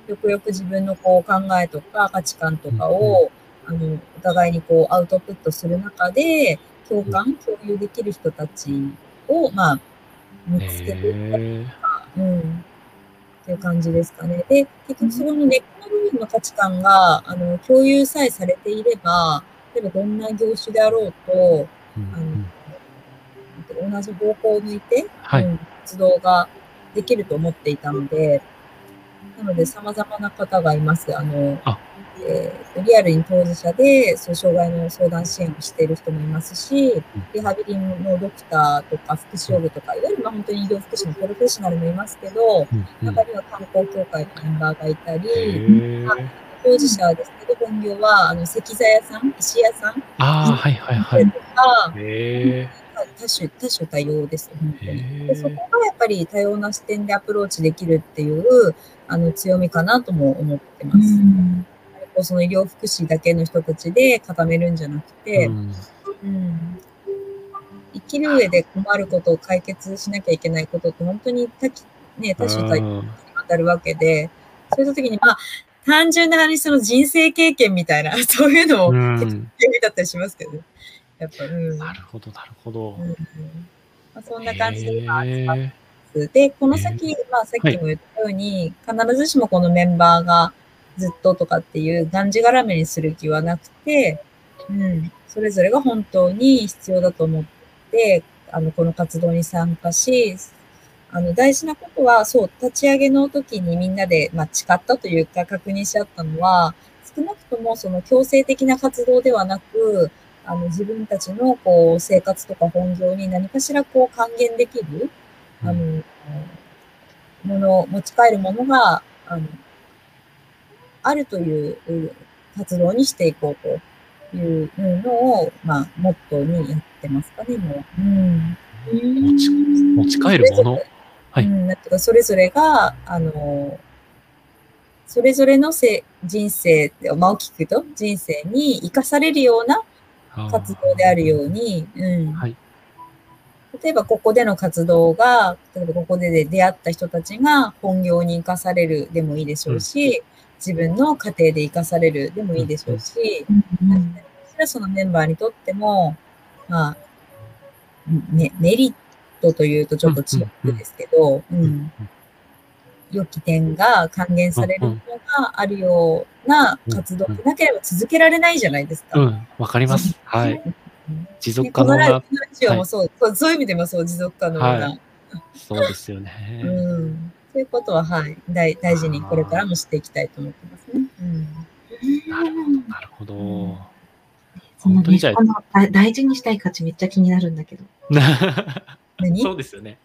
よくよく自分のこう考えとか価値観とかを、あのお互いにこうアウトプットする中で、共感、共有できる人たちを、まあ、見つけていくへうん。っていう感じですかね。で、結局その根っこの部分の価値観が、あの、共有さえされていれば、例えばどんな業種であろうと、ーあの、同じ方向を向いて、はい。うん活動ができると思っていたので、なので様々な方がいます。あの、あえーリアルに当事者で、そう障害の相談支援をしている人もいますし、リハビリのドクターとか福祉用具とか、いわゆるまあ本当に医療福祉のプロフェッショナルもいますけど、うんうん中には観光協会のメンバーがいたり、へー当事者ですけど、本業はあの石材屋さん、石屋さんああ、はいはいはい。とか、へ多種、多種多様です、本当に。へでそこーがやっぱり多様な視点でアプローチできるっていうあの強みかなとも思ってます。その医療福祉だけの人たちで固めるんじゃなくて、うんうん生きる上で困ることを解決しなきゃいけないことって本当に多岐ね、多種多様にわたるわけで、そういった時に、まあ、単純な話、その人生経験みたいな、(laughs) そういうのもうんだったりしますけどね。やっぱ、うん。なるほど、なるほど。うんまあ、そんな感じで今集まってへます。で、この先、まあさっきも言ったように、必ずしもこのメンバーがずっととかっていうがんじがらめにする気はなくて、うん、それぞれが本当に必要だと思って、あの、この活動に参加し、あの、大事なことは、そう、立ち上げの時にみんなで、まあ、誓ったというか確認し合ったのは、少なくともその強制的な活動ではなく、あの、自分たちの、こう、生活とか本業に何かしら、こう、還元できる、あの、もの、持ち帰るものが、あの、あるというう活動にしていこうというのを、まあ、モットーにやってますかね、もう。うん。持ち持ち帰るもの？はいうん、なんていうか、それぞれが、あの、それぞれのせ人生って、まあ、大きく言うと、人生に生かされるような活動であるように、うん。はい。例えば、ここでの活動が、例えばここで出会った人たちが本業に生かされるでもいいでしょうし、自分の家庭で生かされるでもいいでしょうし、うん。そのメンバーにとっても、まあ、ね、メリットというとちょっと違うんですけど、ううん。ん、良き点が還元されるものがあるような活動でなければ続けられないじゃないですか。うん、わかります。はい。持続でこのラ可能な、ラジオもそう、そうそういう意味でもそう、持続可能な。はいそうですよね。うん。そういうことは、はい、大大事にこれからもしていきたいと思ってますね。うん。なるほど。その本当にじゃあねこの大大事にしたい価値めっちゃ気になるんだけど、(laughs) 何？そうですよね。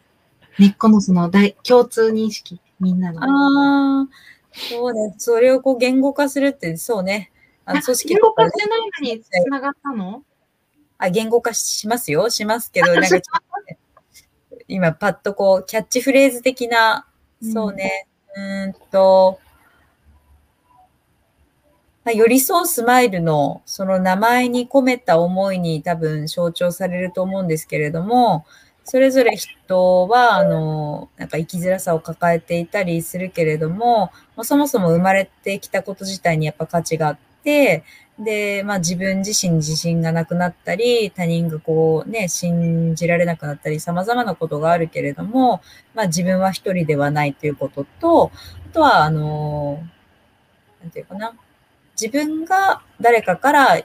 根っこのその大共通認識、みんなの。ああ、そうね。それをこう言語化するって、そうね。あ組織言語化してないのに繋がったの？あ、言語化しますよ。しますけど、なんか今パッとこう、キャッチフレーズ的な、そうね。うーんと、まあ、寄り添うスマイルのその名前に込めた思いに多分象徴されると思うんですけれども、それぞれ人は、あの、なんか生きづらさを抱えていたりするけれども、そもそも生まれてきたこと自体にやっぱ価値があって、で、まあ自分自身自信がなくなったり、他人がこうね、信じられなくなったり、様々なことがあるけれども、まあ自分は一人ではないということと、あとは、あの、なんていうかな。自分が誰かから、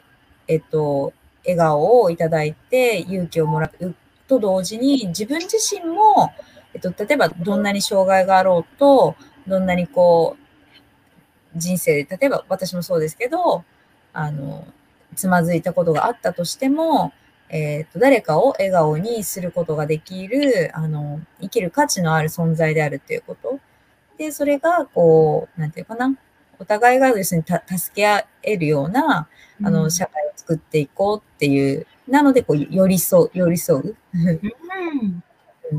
えっと、笑顔をいただいて勇気をもらうと同時に、自分自身も、えっと、例えばどんなに障害があろうと、どんなにこう、人生で、例えば私もそうですけど、あの、つまずいたことがあったとしても、えっ、と、誰かを笑顔にすることができる、あの、生きる価値のある存在であるっていうこと。で、それが、こう、なんていうかな、お互いがですね、た助け合えるような、あの、社会を作っていこうっていう、なので、こう、寄り添う、寄り添う。うんうん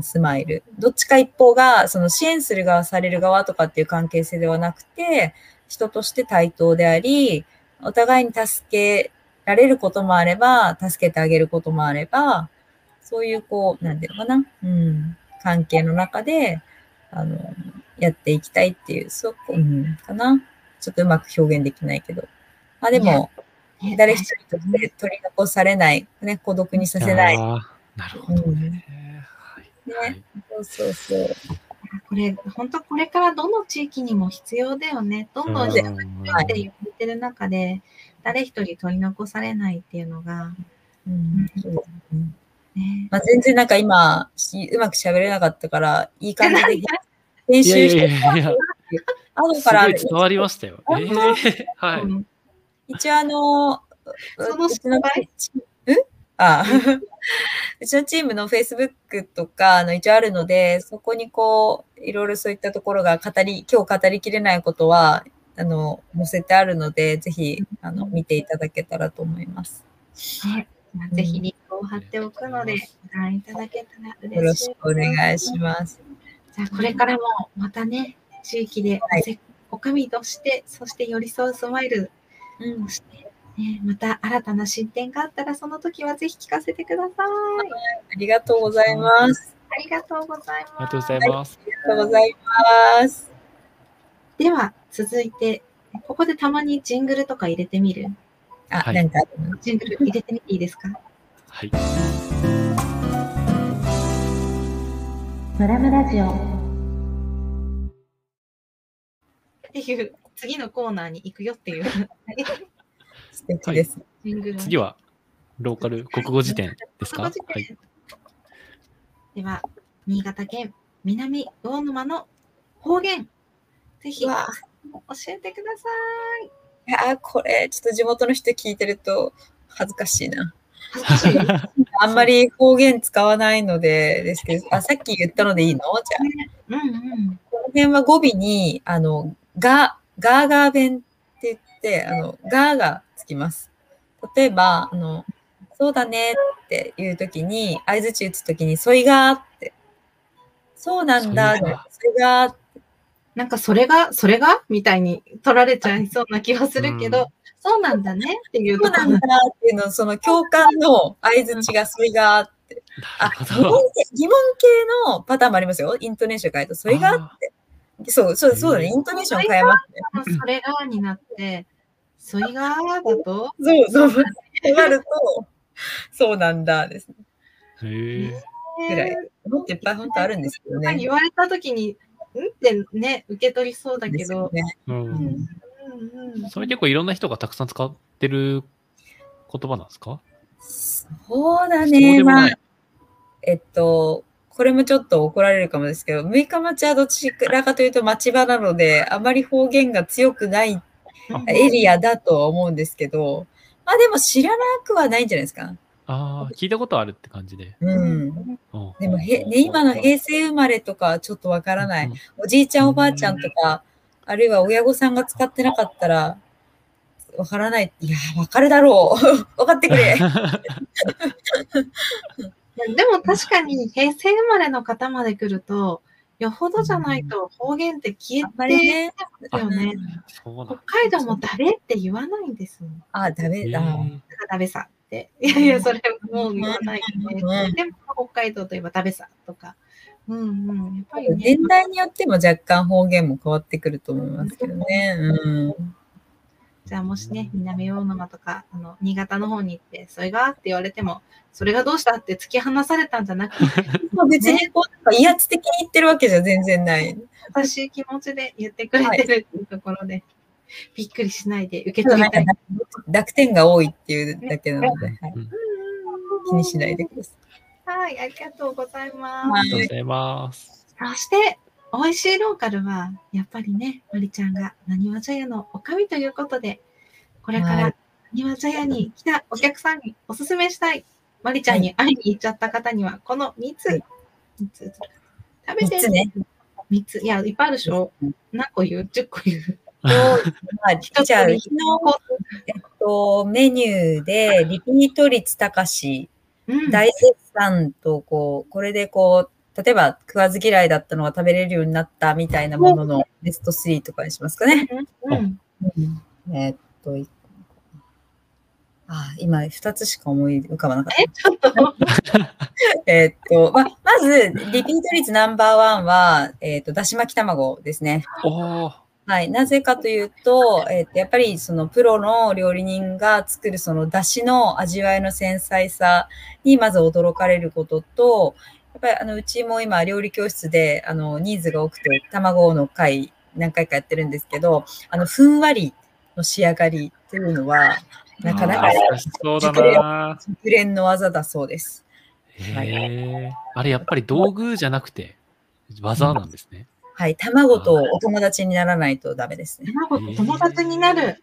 スマイル。どっちか一方が、その支援する側、される側とかっていう関係性ではなくて、人として対等であり、お互いに助けられることもあれば、助けてあげることもあれば、そういう、こう、なんていうのかな、うん、関係の中で、あの、やっていきたいっていう、そう、うん、かな？ちょっとうまく表現できないけど。まあでも、ね誰一人として取り残されない、ね、孤独にさせない。なるほどね。はいねはいそうそうそう。これ、本当これからどの地域にも必要だよね。どんどんうん人が増えて言ってる中で、誰一人取り残されないっていうのが、うんそうですねね。まあ、全然なんか今、しうまく喋れなかったから、いい感じで (laughs) 編集して、(laughs) 後からごい伝わりましたよ。え本当？ーはい。うん一応あの、そのうちの失敗？チんあ (laughs) うちのチームの Facebook とか、あの、一応あるので、そこにこう、いろいろそういったところが語り、今日語りきれないことは、あの、載せてあるので、ぜひ、あの、見ていただけたらと思います。ねまあぜひリンクを貼っておくので、ご覧いただけたらよ嬉しい。ろしくお願いします。じゃあ、これからもまたね、地域ではいおかみとして、そして寄り添うスマイルうんとして、ね、また新たな進展があったら、その時はぜひ聞かせてください。ありがとうございます。ありがとうございます。ありがとうございます。ありがとうございます。では、続いて、ここでたまにジングルとか入れてみる？あ、はいなんか、ジングル入れてみていいですか？はい。ムラムラジオ。っていう、次のコーナーに行くよっていう。素敵です。ジングル次は、ローカル国語辞典ですか？はい。では、新潟県南魚沼の方言、ぜひ教えてください。いやー、これ、ちょっと地元の人聞いてると恥ずかしいな。恥ずかしい。あんまり方言使わないので、ですけど、(laughs) あ、さっき言ったのでいいの？じゃあ。うんうん。この辺は語尾に、あの、が、ガーガー弁って言って、あの、ガーがつきます。例えば、あの、そうだねっていうときに、合図打つときに、そいがーって。そうなんだ、そいがーってなんかそれが、それがみたいに取られちゃいそうな気はするけど、うんそうなんだねっていうそうなんだっていうの、その共感の合図がそいがーって。あ、疑問系疑問系のパターンもありますよ。イントネーション変えると、それがって。そう、そう、そうだね。イントネーション変えますね。それがになって、そいがだと、そうそう。となると、そうなんだですね。へえ。ぐらい。もっといっぱい本当あるんですけどね。言われたときに、んってね、受け取りそうだけど、ね。うんうんうんそれ結構いろんな人がたくさん使ってる言葉なんですかそうだそうね。まあでもない。えっと、これもちょっと怒られるかもですけど、六日町はどちらかというと町場なので、あまり方言が強くないうんエリアだとは思うんですけど、まあでも知らなくはないんじゃないですか。ああ、聞いたことあるって感じで。うん。うんでもへ、ね、今の平成生まれとかはちょっとわからない。。おじいちゃんおばあちゃんとか、あるいは親御さんが使ってなかったら、わからない。いや、わかるだろう。(laughs) わかってくれ。(laughs) でも確かに平成生まれの方まで来ると、よほどじゃないと方言って消えね。てね。そうなんだ北海道もダメって言わないんですもん。あ、ダメだ。へダメさって。いやいや、それもう言わないよね。うんでも北海道といえばダメさとか。うんうん。やっぱりね。年代によっても若干方言も変わってくると思いますけどね。うん。じゃあもしね、南大沼とか、あの、新潟の方に行って、それがって言われても、それがどうしたって突き放されたんじゃなくて、(laughs) まあ別にこう、威圧的に言ってるわけじゃ全然ない。優しい気持ちで言ってくれてるっていうところで、びっくりしないで受け取りたい。濁点が多いっていうだけなので、はいうん気にしないでくださはい、ありがとうございまはありがとうございます。す。そして、美味しいローカルは、やっぱりね、まりちゃんがなにわ茶屋のおかみということで、これかはらなにわ茶屋に来たお客さんにおすすめしたい、まりちゃんに会いに行っちゃった方には、この3つ、はい。三つ食べて三つね。3つ。いや、いっぱいあるでしょ。何個言う ?10 個言う？まあ、じゃあ、うちの、えっと、メニューで、リピート率高し、うん。大絶賛と、こう、これでこう、例えば食わず嫌いだったのが食べれるようになったみたいなもののベスト3とかにしますかね。うん。えっと、いあ、今2つしか思い浮かばなかった。え、ちょっと。(laughs) えっと、ま、まず、リピート率ナンバーワンは、えっと、だし巻き卵ですね。はい。なぜかというと、えっと、やっぱりそのプロの料理人が作るその出汁の味わいの繊細さにまず驚かれることと、やっぱりあの、うちも今料理教室であの、ニーズが多くて卵の会何回かやってるんですけど、あの、ふんわりの仕上がりというのは、なかなか。熟練の技だそうです。へえ。あれ、やっぱり道具じゃなくて、技なんですね。はい。卵とお友達にならないとダメですね。卵と友達になる。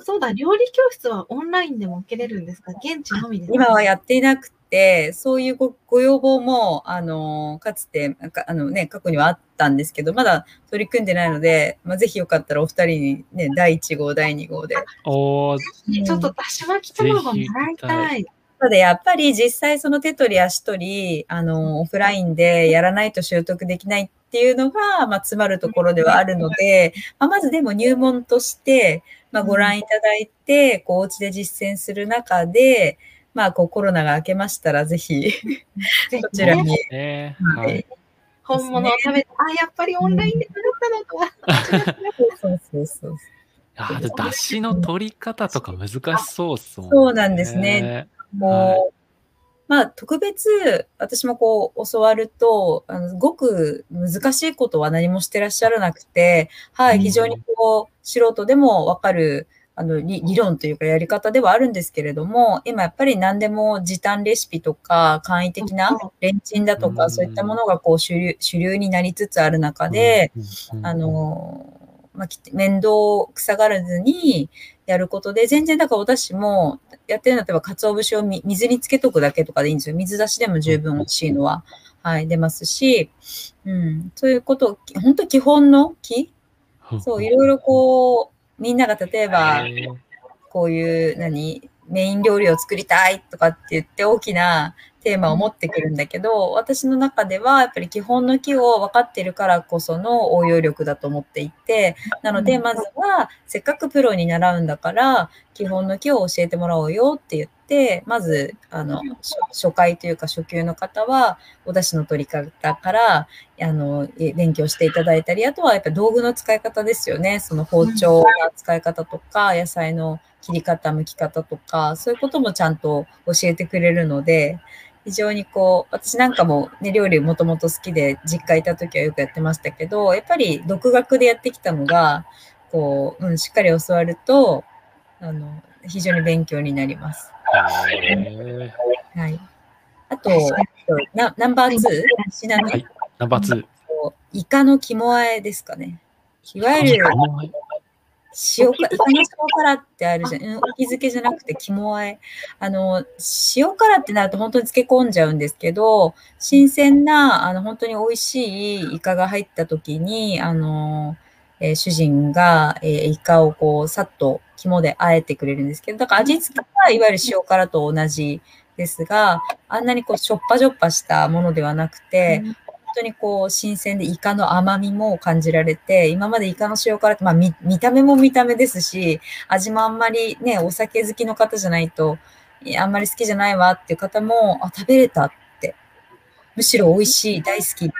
そうだ、料理教室はオンラインでも受けれるんですか？現地のみですか？今はやっていなくて、そういうごご要望も、あの、かつて、なんかあのね、過去にはあったんですけど、まだ取り組んでないので、まあ、ぜひよかったらお二人にね、第1号、第2号で。おー、ちょっとだし巻き卵習いたい。ただやっぱり実際その手取り足取り、あの、オフラインでやらないと習得できないっていうのが、まあ、詰まるところではあるので、まあ、まずでも入門として、まあ、ご覧いただいて、こう、お家で実践する中で、まあ、こう、コロナが明けましたら、ぜひ、(laughs) こちらに。本物を食べて、あ、やっぱりオンラインで食べたのとは。そうそうそう。あーで出汁の取り方とか難しそうっすもんね。そうなんですね。こう、はいまあ、特別、私もこう、教わると、あの、ごく難しいことは何もしてらっしゃらなくて、はい、うん非常にこう、素人でもわかるあの理理論というかやり方ではあるんですけれども、今やっぱり何でも時短レシピとか簡易的なレンチンだとか、うんそういったものがこう主流主流になりつつある中で、あ、の、まあ、き面倒くさがらずにやることで、全然だからお出汁も、やってるんだったら、鰹節をみ水につけとくだけとかでいいんですよ。水出しでも十分美味しいのは、はい、出ますし、うん、そういうこと本当基本の木？そう、いろいろこう、みんなが例えば、こういう、何、メイン料理を作りたいとかって言って大きなテーマを持ってくるんだけど、私の中ではやっぱり基本の木を分かってるからこその応用力だと思っていて、なのでまずはせっかくプロに習うんだから、基本の木を教えてもらおうよって言って、まず、あの、初初回というか初級の方は、お出汁の取り方から、あの、え勉強していただいたり、あとはやっぱ道具の使い方ですよね。その包丁の使い方とか、野菜の切り方、剥き方とか、そういうこともちゃんと教えてくれるので、非常にこう、私なんかもね、料理もともと好きで、実家いた時はよくやってましたけど、やっぱり独学でやってきたのが、こう、うん、しっかり教わると、あの、非常に勉強になります。はい。あと、なナンバー2、品目、はいナンバー2。イカの肝和えですかね。いわゆる塩か、イカの塩辛ってあるじゃん。うん、お気づけじゃなくて肝和え。あの、塩辛ってなると本当に漬け込んじゃうんですけど、新鮮な、あの、本当に美味しいイカが入った時に、あの、えー主人が、えーイカをこう、さっと肝で和えてくれるんですけど、だから味付けはいわゆる塩辛と同じですが、あんなにこう、しょっぱじょっぱしたものではなくて、本当にこう、新鮮でイカの甘みも感じられて、今までイカの塩辛って、まあ見、見た目も見た目ですし、味もあんまりね、お酒好きの方じゃないと、あんまり好きじゃないわっていう方も、あ、食べれたって。むしろ美味しい、大好きって。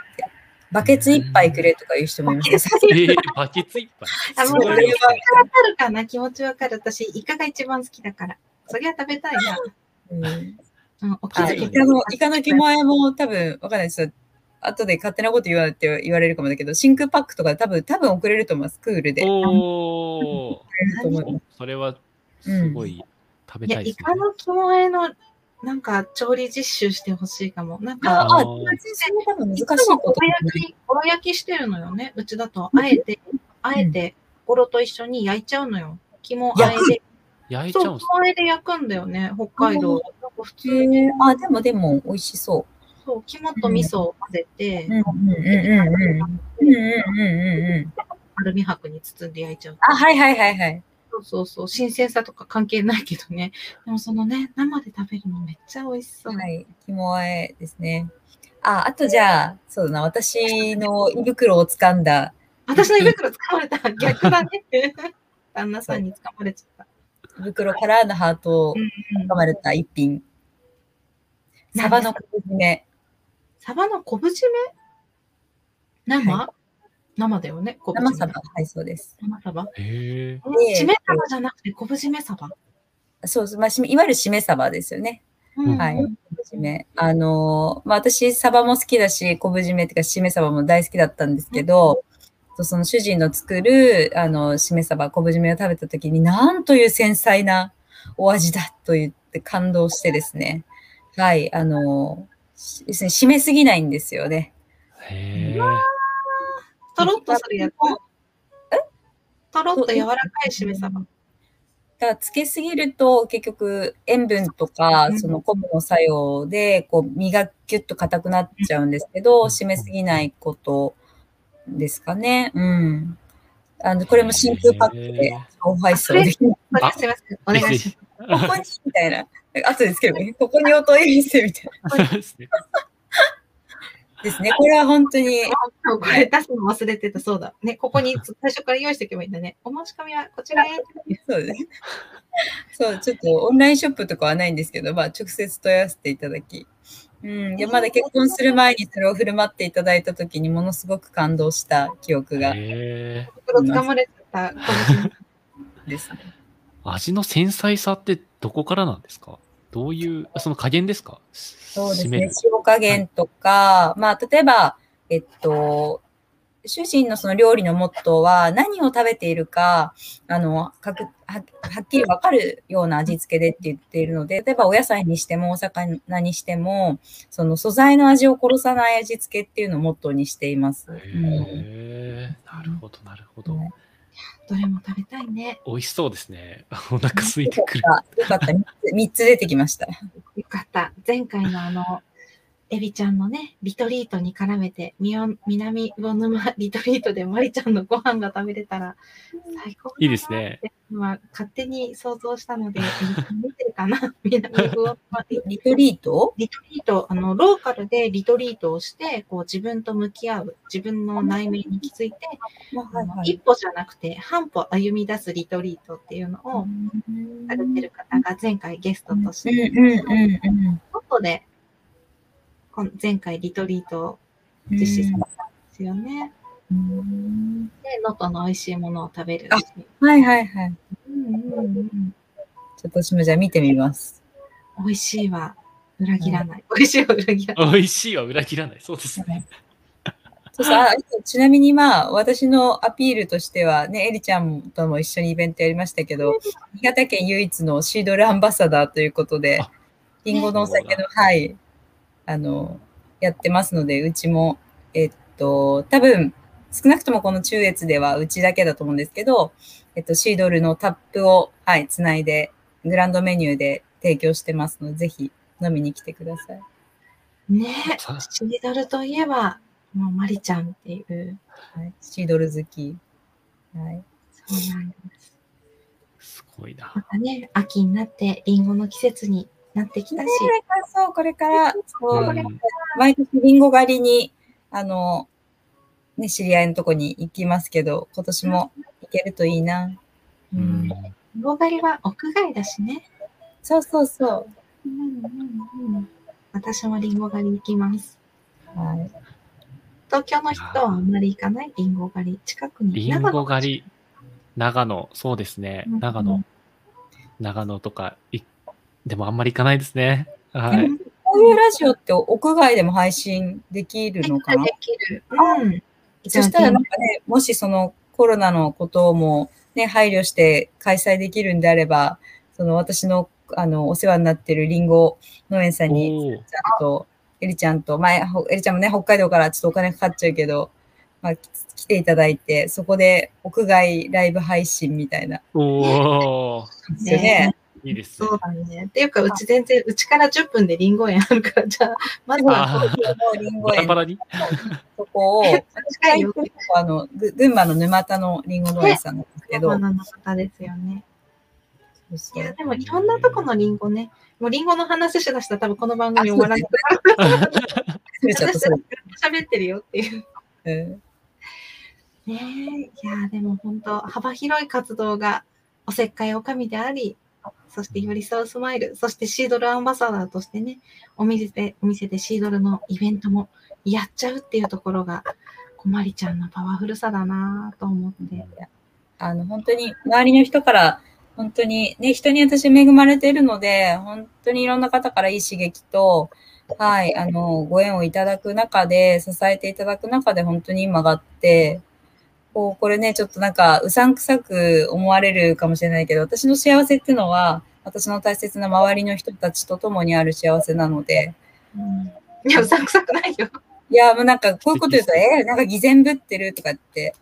バケツ一杯くれとかいう人もいます。えー、バケツいっぱい。あ、もうわかるかな気持ちわかる。私、イカが一番好きだから。そりゃ食べたいな。うんうん、お気あづきイカの、イカの肝あえも多分、わかんないですよ。後で勝手なこと言われて言われるかもだけど、真空パックとかで多分、多分送れると思います。クールで。送おれると思います。ー。それは、すごい食べいや、たいですねイカ。の肝あえの、なんか、調理実習してほしいかも。なんか、あ、あ、あーそれ多分難しいいつもことゴロ焼き、ゴロ焼きしてるのよね。うちだと、あえて、あえて、ゴロと一緒に焼いちゃうのよ。肝あえで。そう、焼いちゃう肝あえで焼くんだよね、北海道。なんか普通に、あ、でもでも美味しそそう、肝と味噌を混ぜてう。、うんうんうんうんうん。うんうんうんうん。アルミ箔に包んで焼いちゃう。あ、はいはいはいはい。そうそうそう、新鮮さとか関係ないけどね。でもそのね、生で食べるのめっちゃ美味しそう。はい。肝あえですね。あ、あとじゃあ、そうだな、私の胃袋を掴んだ、私の胃袋掴まれた。逆だね。(laughs) 旦那さんに掴まれちゃった。胃袋からのハートをうん掴まれた一品。サバの昆布締め。サバの昆布締め？生、は生だよね。生サバ。はい、そうです。生サバ？へえ。で締めサバじゃなくて昆布締めサバ？そうそう、まあ、しめいわゆる締めサバですよね。うんはい。締め。あのーまあ、私、サバも好きだし、昆布締めっていうか、締めサバも大好きだったんですけど、その主人の作る、あの、締めサバ、昆布締めを食べたときに、なんという繊細なお味だと言って感動してですね。はい、あのー締めすぎないんですよね。へえ。とろっとするやつ。とろっと柔らかい締めサバ。だから、つけすぎると、結局、塩分とかう、んその昆布の作用で、こう、身がギュッと硬くなっちゃうんですけど、うん締めすぎないことですかね。うん。あの、これも真空パックで超配送できる。それすいません。お願いしここに、みたいな。後でつけるね。ここにお問い合わせみたいな。(laughs) ですね。これは本当に。これ出すの忘れてた。そうだ。ね、ここに (laughs) 最初から用意しておけばいいんだね。お申し込みはこちらへ。そうですね。そう、ちょっとオンラインショップとかはないんですけど、まあ、直接問い合わせていただき。うん。で、まだ結婚する前にそれを振る舞っていただいたときにものすごく感動した記憶がへ掴まれてた。(laughs) (laughs) ですね。味の繊細さってどこからなんですか？どういう、あその加減ですか？そうですね。塩加減とか、まあ、例えば、えっと、主人のその料理のモットーは何を食べているか、あの、かくははっきりわかるような味付けでって言っているので、例えばお野菜にしてもお魚にしても、その素材の味を殺さない味付けっていうのをモットーにしています。へうんえ、なるほど、なるほど。はいどれも食べたいね。美味しそうですね。(laughs) お腹空いてくる。よかった。3つ三つ出てきました。よかった。前回のあの、エビちゃんのね、リトリートに絡めて、南魚沼 (laughs) リトリートでマリちゃんのご飯が食べれたら最高だないいですね。今、勝手に想像したので、見てるかな？(laughs) 南魚沼リリトリート？リトリート、あの、ローカルでリトリートをして、こう自分と向き合う、自分の内面に気づいて、あの一歩じゃなくて半歩歩み出すリトリートっていうのをされてる方が前回ゲストとしうんて、うんうんうん。外で前回リトリートを実施されたんですよね。うんで、能登の美味しいものを食べる。あはいはいはい。うんうんうん、ちょっと私もじゃあ見てみます。美味しいは裏切らない。美味しいは裏切らない。美味しいは裏切らない。そうですね。そうそうあちなみにまあ、私のアピールとしては、ね、エリちゃんとも一緒にイベントやりましたけど、新潟県唯一のシードルアンバサダーということであ、リンゴのお酒の、はい、あの、やってますので、うちも、えっと、多分、少なくともこの中越ではうちだけだと思うんですけど、えっと、シードルのタップを、はい、つないで、グランドメニューで提供してますので、ぜひ飲みに来てください。ねさシードルといえば、もうマリちゃんっていう。はい、シードル好き。はい。そうなんです。すごいな。またね、秋になってリンゴの季節になってきたし、これからそう、これから、そう、うん毎年リンゴ狩りに、あの、ね、知り合いのとこに行きますけど、今年も行けるといいな。ううんん。リンゴ狩りは屋外だしね。そうそうそう。うんうんうん、私もリンゴ狩り行きます。はい。東京の人はあんまり行かない？リンゴ狩り。近くに。リンゴ狩り、長野、そうですね。うん長野、長野とかい、でもあんまり行かないですね。はでい。もこういうラジオって屋外でも配信できるのかな？できる。うん。そしたらなんかね、もしそのコロナのこともね、配慮して開催できるんであれば、その私のあのお世話になってるリンゴ農園さんにちゃんと、エリちゃんと、前、ほエリちゃんもね、北海道からちょっとお金かかっちゃうけど、まあ、き来ていただいて、そこで屋外ライブ配信みたいな。おーですよね。いいですね。そ。うだね。っていうか、うち全然、うちから10分でリンゴ園あるから、じゃあ、まずは、あー。リンゴバラ園バラに？そこを、(laughs) あの、ぐ群馬の沼田のリンゴ農園さんなんですけど、山の方ですよね。いや、でもいろんなとこのリンゴね、もうリンゴの話しだしたら多分この番組終わらない (laughs) 喋ってるよっていう。うん。ねえ、いや、でも本当、幅広い活動がおせっかいおかみであり、そして寄り添うスマイル、そしてシードルアンバサダーとしてね、お店で、お店でシードルのイベントもやっちゃうっていうところが、こまりちゃんのパワフルさだなと思って。あの、本当に、周りの人から、本当に、ね、人に私恵まれてるので、本当にいろんな方からいい刺激と、はい、あの、ご縁をいただく中で、支えていただく中で、本当に今があって、こう、これね、ちょっとなんか、うさんくさく思われるかもしれないけど、私の幸せっていうのは、私の大切な周りの人たちと共にある幸せなので、いや、うさんくさくないよ。いや、もうなんか、こういうこと言うと、えーなんか偽善ぶってるとかって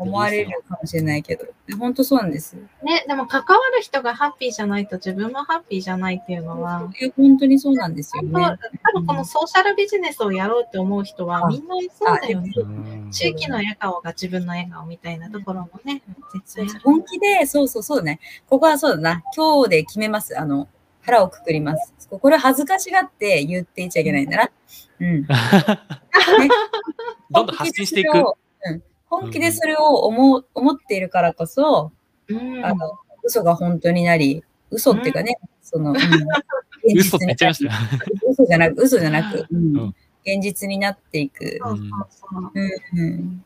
思われるかもしれないけど、本当そうなんです。ね、でも関わる人がハッピーじゃないと自分もハッピーじゃないっていうのは、本当にそうなんですよね。多分このソーシャルビジネスをやろうって思う人はあみんなそうだよね。うん地域の笑顔が自分の笑顔みたいなところもね、本気で、そうそうそうだね。ここはそうだな。今日で決めます。あの、腹をくくります。これ恥ずかしがって言っていちゃいけないんだな。うん。(laughs) どんどん発信していく。うん本気でそれを思う思っているからこそ、うんあの、嘘が本当になり、嘘っていうかね、その、うん、嘘って言っちゃいましたよ。嘘じゃなく、嘘じゃなく、うんうん現実になっていく。そうそうそう。うんうん、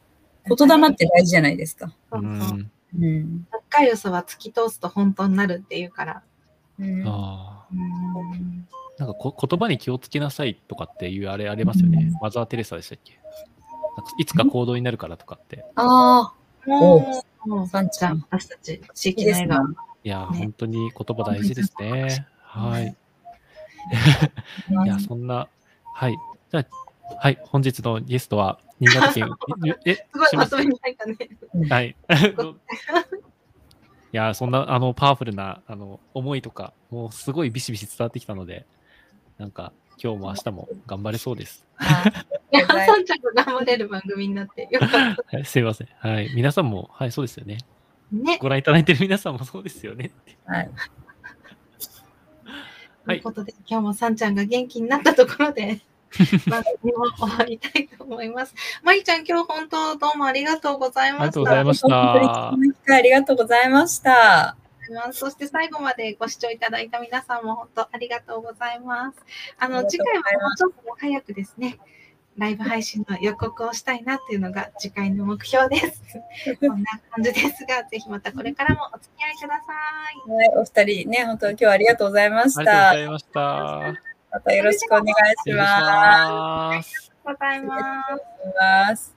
言霊って大事じゃないですか。そううそう。んうん高い嘘は突き通すと本当になるっていうから。うんあーうんなんかこ言葉に気をつけなさいとかっていうあれありますよね。マザー・テレサでしたっけ？なんかいつか行動になるからとかって。ああ、もう、もう、さんちゃん。私たち、地いいですね域の笑顔。いや、ね本当に言葉大事ですね。はい。いや、そんな、はい。じゃあ、はい、本日のゲストは、新潟県、(laughs) え、すごいしまとめに入ったね。はい。(laughs) いや、そんな、あの、パワフルな、あの、思いとか、もうすごいビシビシ伝わってきたので、なんか、今日も明日も頑張れそうです。あいや、さんちゃんが頑張れる番組になってよかった。はい、すいません。はい。皆さんも、はい、そうですよね。ね。ご覧いただいてる皆さんもそうですよね。はい。ということで、今日もさんちゃんが元気になったところで、番組も終わりたいと思います。まいちゃん、今日本当どうもありがとうございました。ありがとうございましたありがとうございました。そして最後までご視聴いただいた皆さんも本当ありがとうございます。あの、次回はもうちょっと早くですね、ライブ配信の予告をしたいなっていうのが次回の目標です。(laughs) こんな感じですが、ぜひまたこれからもお付き合いください。はい、お二人ね、本当に今日はありがとうございましありがとうた。ございました。またよろしくお願いします。ありがとうございます。